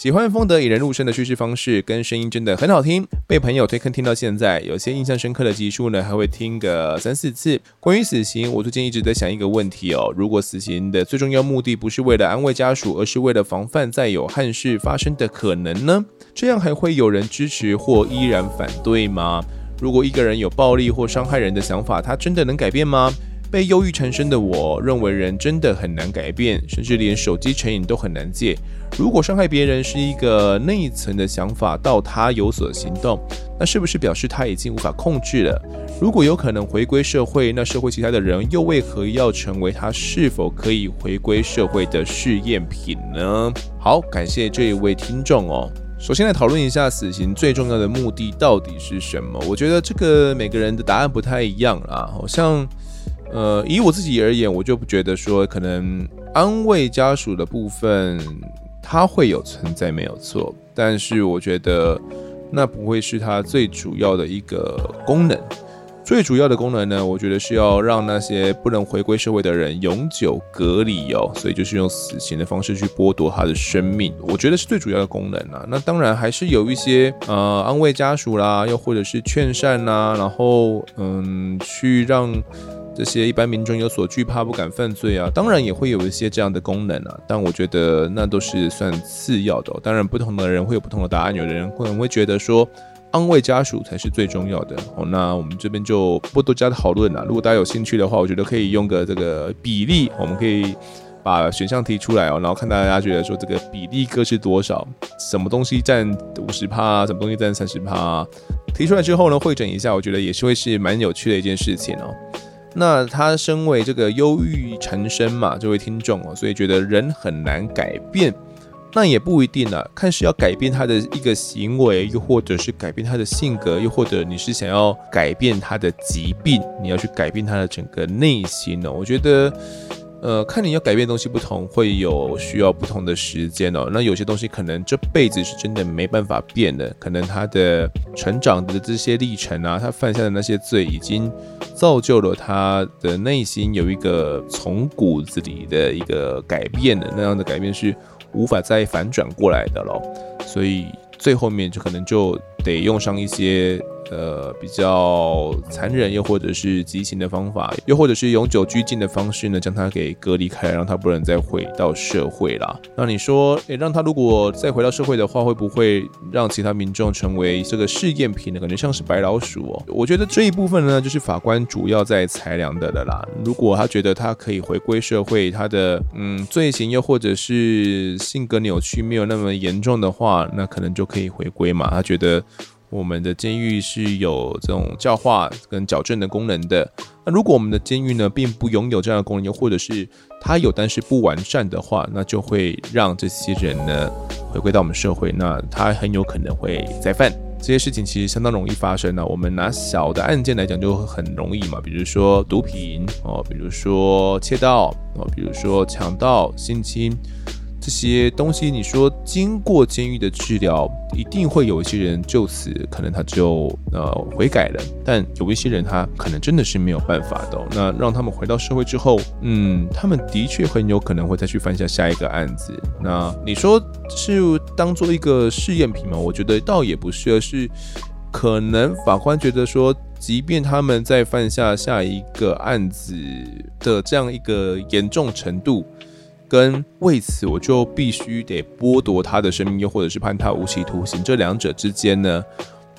喜欢风德引人入胜的叙事方式，跟声音真的很好听，被朋友推坑听到现在，有些印象深刻的集数呢，还会听个三四次。关于死刑，我最近一直在想一个问题哦，如果死刑的最重要目的不是为了安慰家属，而是为了防范再有憾事发生的可能呢？这样还会有人支持或依然反对吗？如果一个人有暴力或伤害人的想法，他真的能改变吗？被忧郁缠身的我认为人真的很难改变，甚至连手机成瘾都很难戒。如果伤害别人是一个内层的想法，到他有所行动，那是不是表示他已经无法控制了？如果有可能回归社会，那社会其他的人又为何要成为他是否可以回归社会的试验品呢？好，感谢这一位听众哦。首先来讨论一下死刑最重要的目的到底是什么？我觉得这个每个人的答案不太一样啦。好像，呃，以我自己而言，我就不觉得说可能安慰家属的部分它会有存在没有错，但是我觉得那不会是它最主要的一个功能。最主要的功能呢，我觉得是要让那些不能回归社会的人永久隔离哦，所以就是用死刑的方式去剥夺他的生命，我觉得是最主要的功能啊。那当然还是有一些呃安慰家属啦，又或者是劝善呐，然后嗯去让这些一般民众有所惧怕，不敢犯罪啊。当然也会有一些这样的功能啊，但我觉得那都是算次要的哦。当然不同的人会有不同的答案，有的人可能会觉得说。安慰家属才是最重要的哦。那我们这边就不多加讨论了。如果大家有兴趣的话，我觉得可以用个这个比例，我们可以把选项提出来哦，然后看大家觉得说这个比例各是多少，什么东西占五十趴，什么东西占三十趴，提出来之后呢，会诊一下，我觉得也是会是蛮有趣的一件事情哦。那他身为这个忧郁缠身嘛，这位听众哦，所以觉得人很难改变。那也不一定啊，看是要改变他的一个行为，又或者是改变他的性格，又或者你是想要改变他的疾病，你要去改变他的整个内心哦。我觉得，呃，看你要改变的东西不同，会有需要不同的时间哦。那有些东西可能这辈子是真的没办法变的，可能他的成长的这些历程啊，他犯下的那些罪，已经造就了他的内心有一个从骨子里的一个改变的那样的改变是。无法再反转过来的了，所以最后面就可能就得用上一些。呃，比较残忍又或者是极刑的方法，又或者是永久拘禁的方式呢，将他给隔离开，让他不能再回到社会啦。那你说，诶，让他如果再回到社会的话，会不会让其他民众成为这个试验品呢？感觉像是白老鼠哦。我觉得这一部分呢，就是法官主要在裁量的了啦。如果他觉得他可以回归社会，他的嗯罪行又或者是性格扭曲没有那么严重的话，那可能就可以回归嘛。他觉得。我们的监狱是有这种教化跟矫正的功能的。那如果我们的监狱呢，并不拥有这样的功能，又或者是它有但是不完善的话，那就会让这些人呢回归到我们社会，那他很有可能会再犯。这些事情其实相当容易发生呢。我们拿小的案件来讲就很容易嘛，比如说毒品哦，比如说窃盗哦，比如说强盗、性侵。这些东西，你说经过监狱的治疗，一定会有一些人就此可能他就呃悔改了，但有一些人他可能真的是没有办法的。那让他们回到社会之后，嗯，他们的确很有可能会再去犯下下一个案子。那你说是当做一个试验品吗？我觉得倒也不是，而是可能法官觉得说，即便他们在犯下下一个案子的这样一个严重程度。跟为此我就必须得剥夺他的生命，又或者是判他无期徒刑，这两者之间呢，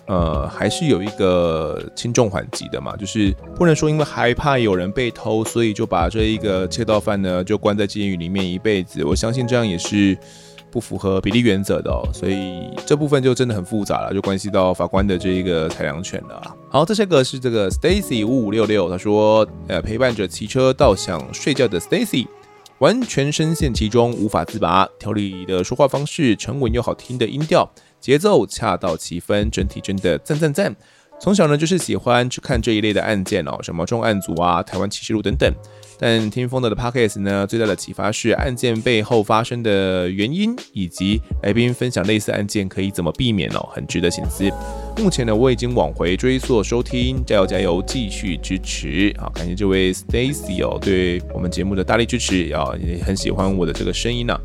呃，还是有一个轻重缓急的嘛，就是不能说因为害怕有人被偷，所以就把这一个窃盗犯呢就关在监狱里面一辈子。我相信这样也是不符合比例原则的哦，所以这部分就真的很复杂了，就关系到法官的这一个裁量权了。好，这些个是这个 Stacy 五五六六，他说，呃，陪伴着骑车到想睡觉的 Stacy。完全深陷其中，无法自拔。条理的说话方式，沉稳又好听的音调，节奏恰到其分，整体真的赞赞赞。从小呢就是喜欢去看这一类的案件哦，什么重案组啊、台湾启示录等等。但听风的的 Podcast 呢，最大的启发是案件背后发生的原因，以及来宾分享类似案件可以怎么避免哦，很值得省思。目前呢，我已经往回追溯收听，加油加油，继续支持。好，感谢这位 Stacy 哦，对我们节目的大力支持，也很喜欢我的这个声音呢、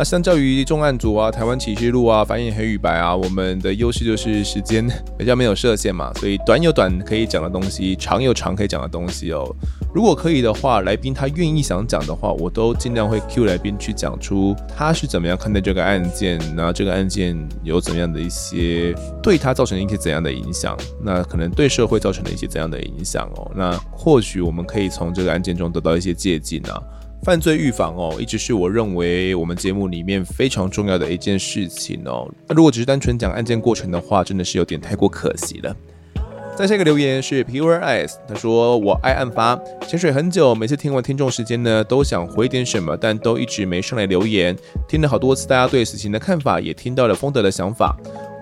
那相较于重案组啊、台湾启示录啊、翻译黑与白啊，我们的优势就是时间比较没有设限嘛，所以短有短可以讲的东西，长有长可以讲的东西哦。如果可以的话，来宾他愿意想讲的话，我都尽量会 Q 来宾去讲出他是怎么样看待这个案件，那这个案件有怎样的一些对他造成一些怎样的影响，那可能对社会造成了一些怎样的影响哦。那或许我们可以从这个案件中得到一些借鉴啊。犯罪预防哦，一直是我认为我们节目里面非常重要的一件事情哦。那如果只是单纯讲案件过程的话，真的是有点太过可惜了。再下一个留言是 Pure Eyes，他说我爱案发，潜水很久，每次听完听众时间呢，都想回点什么，但都一直没上来留言。听了好多次大家对死刑的看法，也听到了丰德的想法。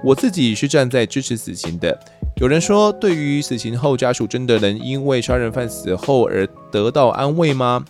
我自己是站在支持死刑的。有人说，对于死刑后家属真的能因为杀人犯死后而得到安慰吗？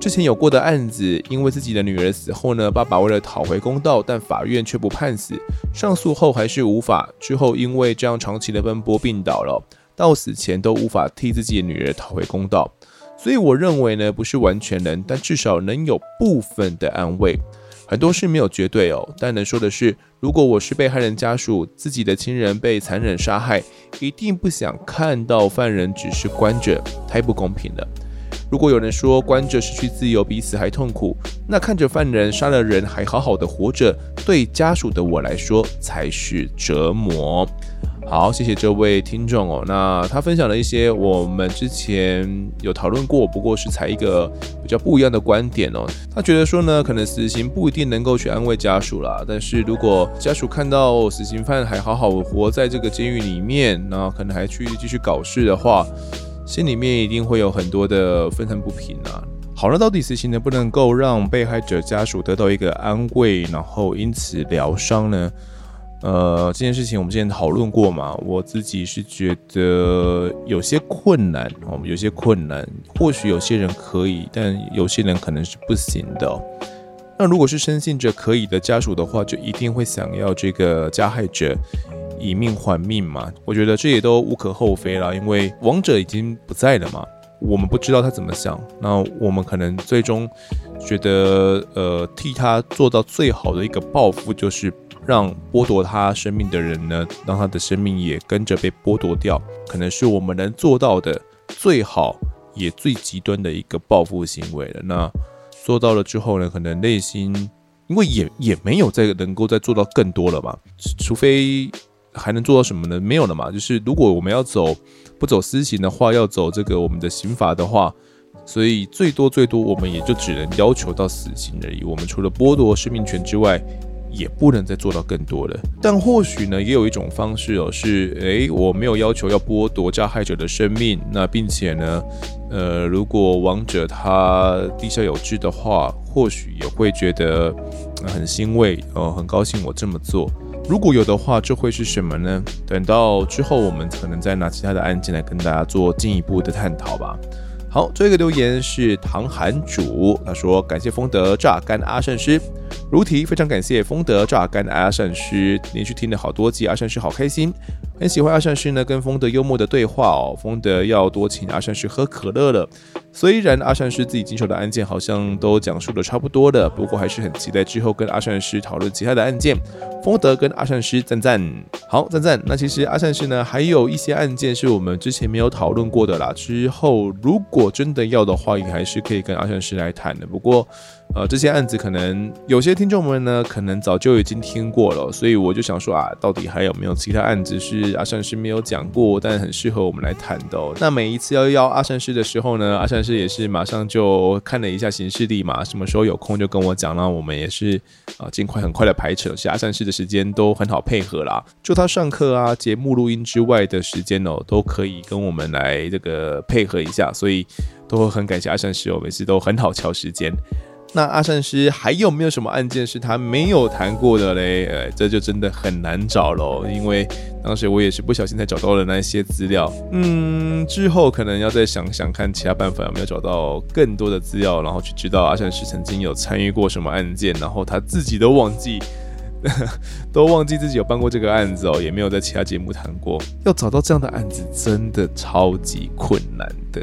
之前有过的案子，因为自己的女儿死后呢，爸爸为了讨回公道，但法院却不判死，上诉后还是无法。之后因为这样长期的奔波病倒了，到死前都无法替自己的女儿讨回公道。所以我认为呢，不是完全能，但至少能有部分的安慰。很多事没有绝对哦，但能说的是，如果我是被害人家属，自己的亲人被残忍杀害，一定不想看到犯人只是关着，太不公平了。如果有人说关着失去自由比死还痛苦，那看着犯人杀了人还好好的活着，对家属的我来说才是折磨。好，谢谢这位听众哦。那他分享了一些我们之前有讨论过，不过是才一个比较不一样的观点哦。他觉得说呢，可能死刑不一定能够去安慰家属啦，但是如果家属看到死刑犯还好好活在这个监狱里面，那可能还去继续搞事的话。心里面一定会有很多的愤恨不平啊。好了，到底死刑能不能够让被害者家属得到一个安慰，然后因此疗伤呢？呃，这件事情我们之前讨论过嘛。我自己是觉得有些困难，我们有些困难。或许有些人可以，但有些人可能是不行的。那如果是深信着可以的家属的话，就一定会想要这个加害者。以命还命嘛，我觉得这也都无可厚非了，因为王者已经不在了嘛，我们不知道他怎么想，那我们可能最终觉得，呃，替他做到最好的一个报复，就是让剥夺他生命的人呢，让他的生命也跟着被剥夺掉，可能是我们能做到的最好也最极端的一个报复行为了。那做到了之后呢，可能内心因为也也没有再能够再做到更多了嘛，除非。还能做到什么呢？没有了嘛。就是如果我们要走不走私刑的话，要走这个我们的刑法的话，所以最多最多我们也就只能要求到死刑而已。我们除了剥夺生命权之外，也不能再做到更多了。但或许呢，也有一种方式哦，是诶，我没有要求要剥夺加害者的生命，那并且呢，呃，如果亡者他地下有知的话，或许也会觉得很欣慰哦，很高兴我这么做。如果有的话，这会是什么呢？等到之后，我们可能再拿其他的案件来跟大家做进一步的探讨吧。好，这个留言是唐寒主，他说感谢丰德榨干阿善师，如题，非常感谢丰德榨干阿善师，连续听了好多集，阿善师好开心，很喜欢阿善师呢跟丰德幽默的对话哦。丰德要多请阿善师喝可乐了。虽然阿善师自己经手的案件好像都讲述的差不多了，不过还是很期待之后跟阿善师讨论其他的案件。丰德跟阿善师赞赞，好赞赞。那其实阿善师呢还有一些案件是我们之前没有讨论过的啦，之后如果真的要的话，也还是可以跟阿善师来谈的。不过。呃，这些案子可能有些听众们呢，可能早就已经听过了，所以我就想说啊，到底还有没有其他案子是阿善师没有讲过，但很适合我们来谈的？那每一次要邀阿善师的时候呢，阿善师也是马上就看了一下行事历嘛，什么时候有空就跟我讲，那我们也是啊，尽快很快的排程，是阿善师的时间都很好配合啦，就他上课啊、节目录音之外的时间哦，都可以跟我们来这个配合一下，所以都会很感谢阿善师哦，每次都很好敲时间。那阿善师还有没有什么案件是他没有谈过的嘞？呃，这就真的很难找喽，因为当时我也是不小心才找到了那些资料。嗯，之后可能要再想想看其他办法有没有找到更多的资料，然后去知道阿善师曾经有参与过什么案件，然后他自己都忘记。都忘记自己有办过这个案子哦，也没有在其他节目谈过。要找到这样的案子，真的超级困难的。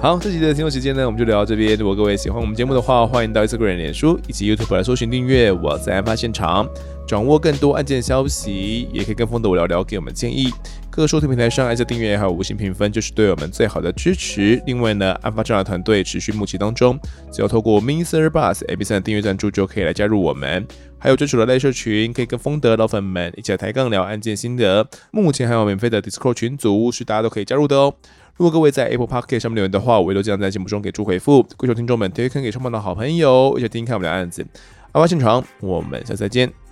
好，这集的听众时间呢，我们就聊到这边。如果各位喜欢我们节目的话，欢迎到 Instagram、脸书以及 YouTube 来搜寻订阅。我在案发现场，掌握更多案件消息，也可以跟风的我聊聊，给我们建议。各个收听平台上按下订阅还有五星评分，就是对我们最好的支持。另外呢，案发侦查团队持续募集当中，只要透过 Mr. Bus AP3 的订阅赞助，就可以来加入我们。还有专属的类社群，可以跟风德老粉们一起来抬杠聊案件心得。目前还有免费的 Discord 群组，是大家都可以加入的哦。如果各位在 Apple Podcast 上面留言的话，我也都将在节目中给出回复。跪求听众们推荐给上方的好朋友，一起听看我们的案子。案发现场，我们下次再见。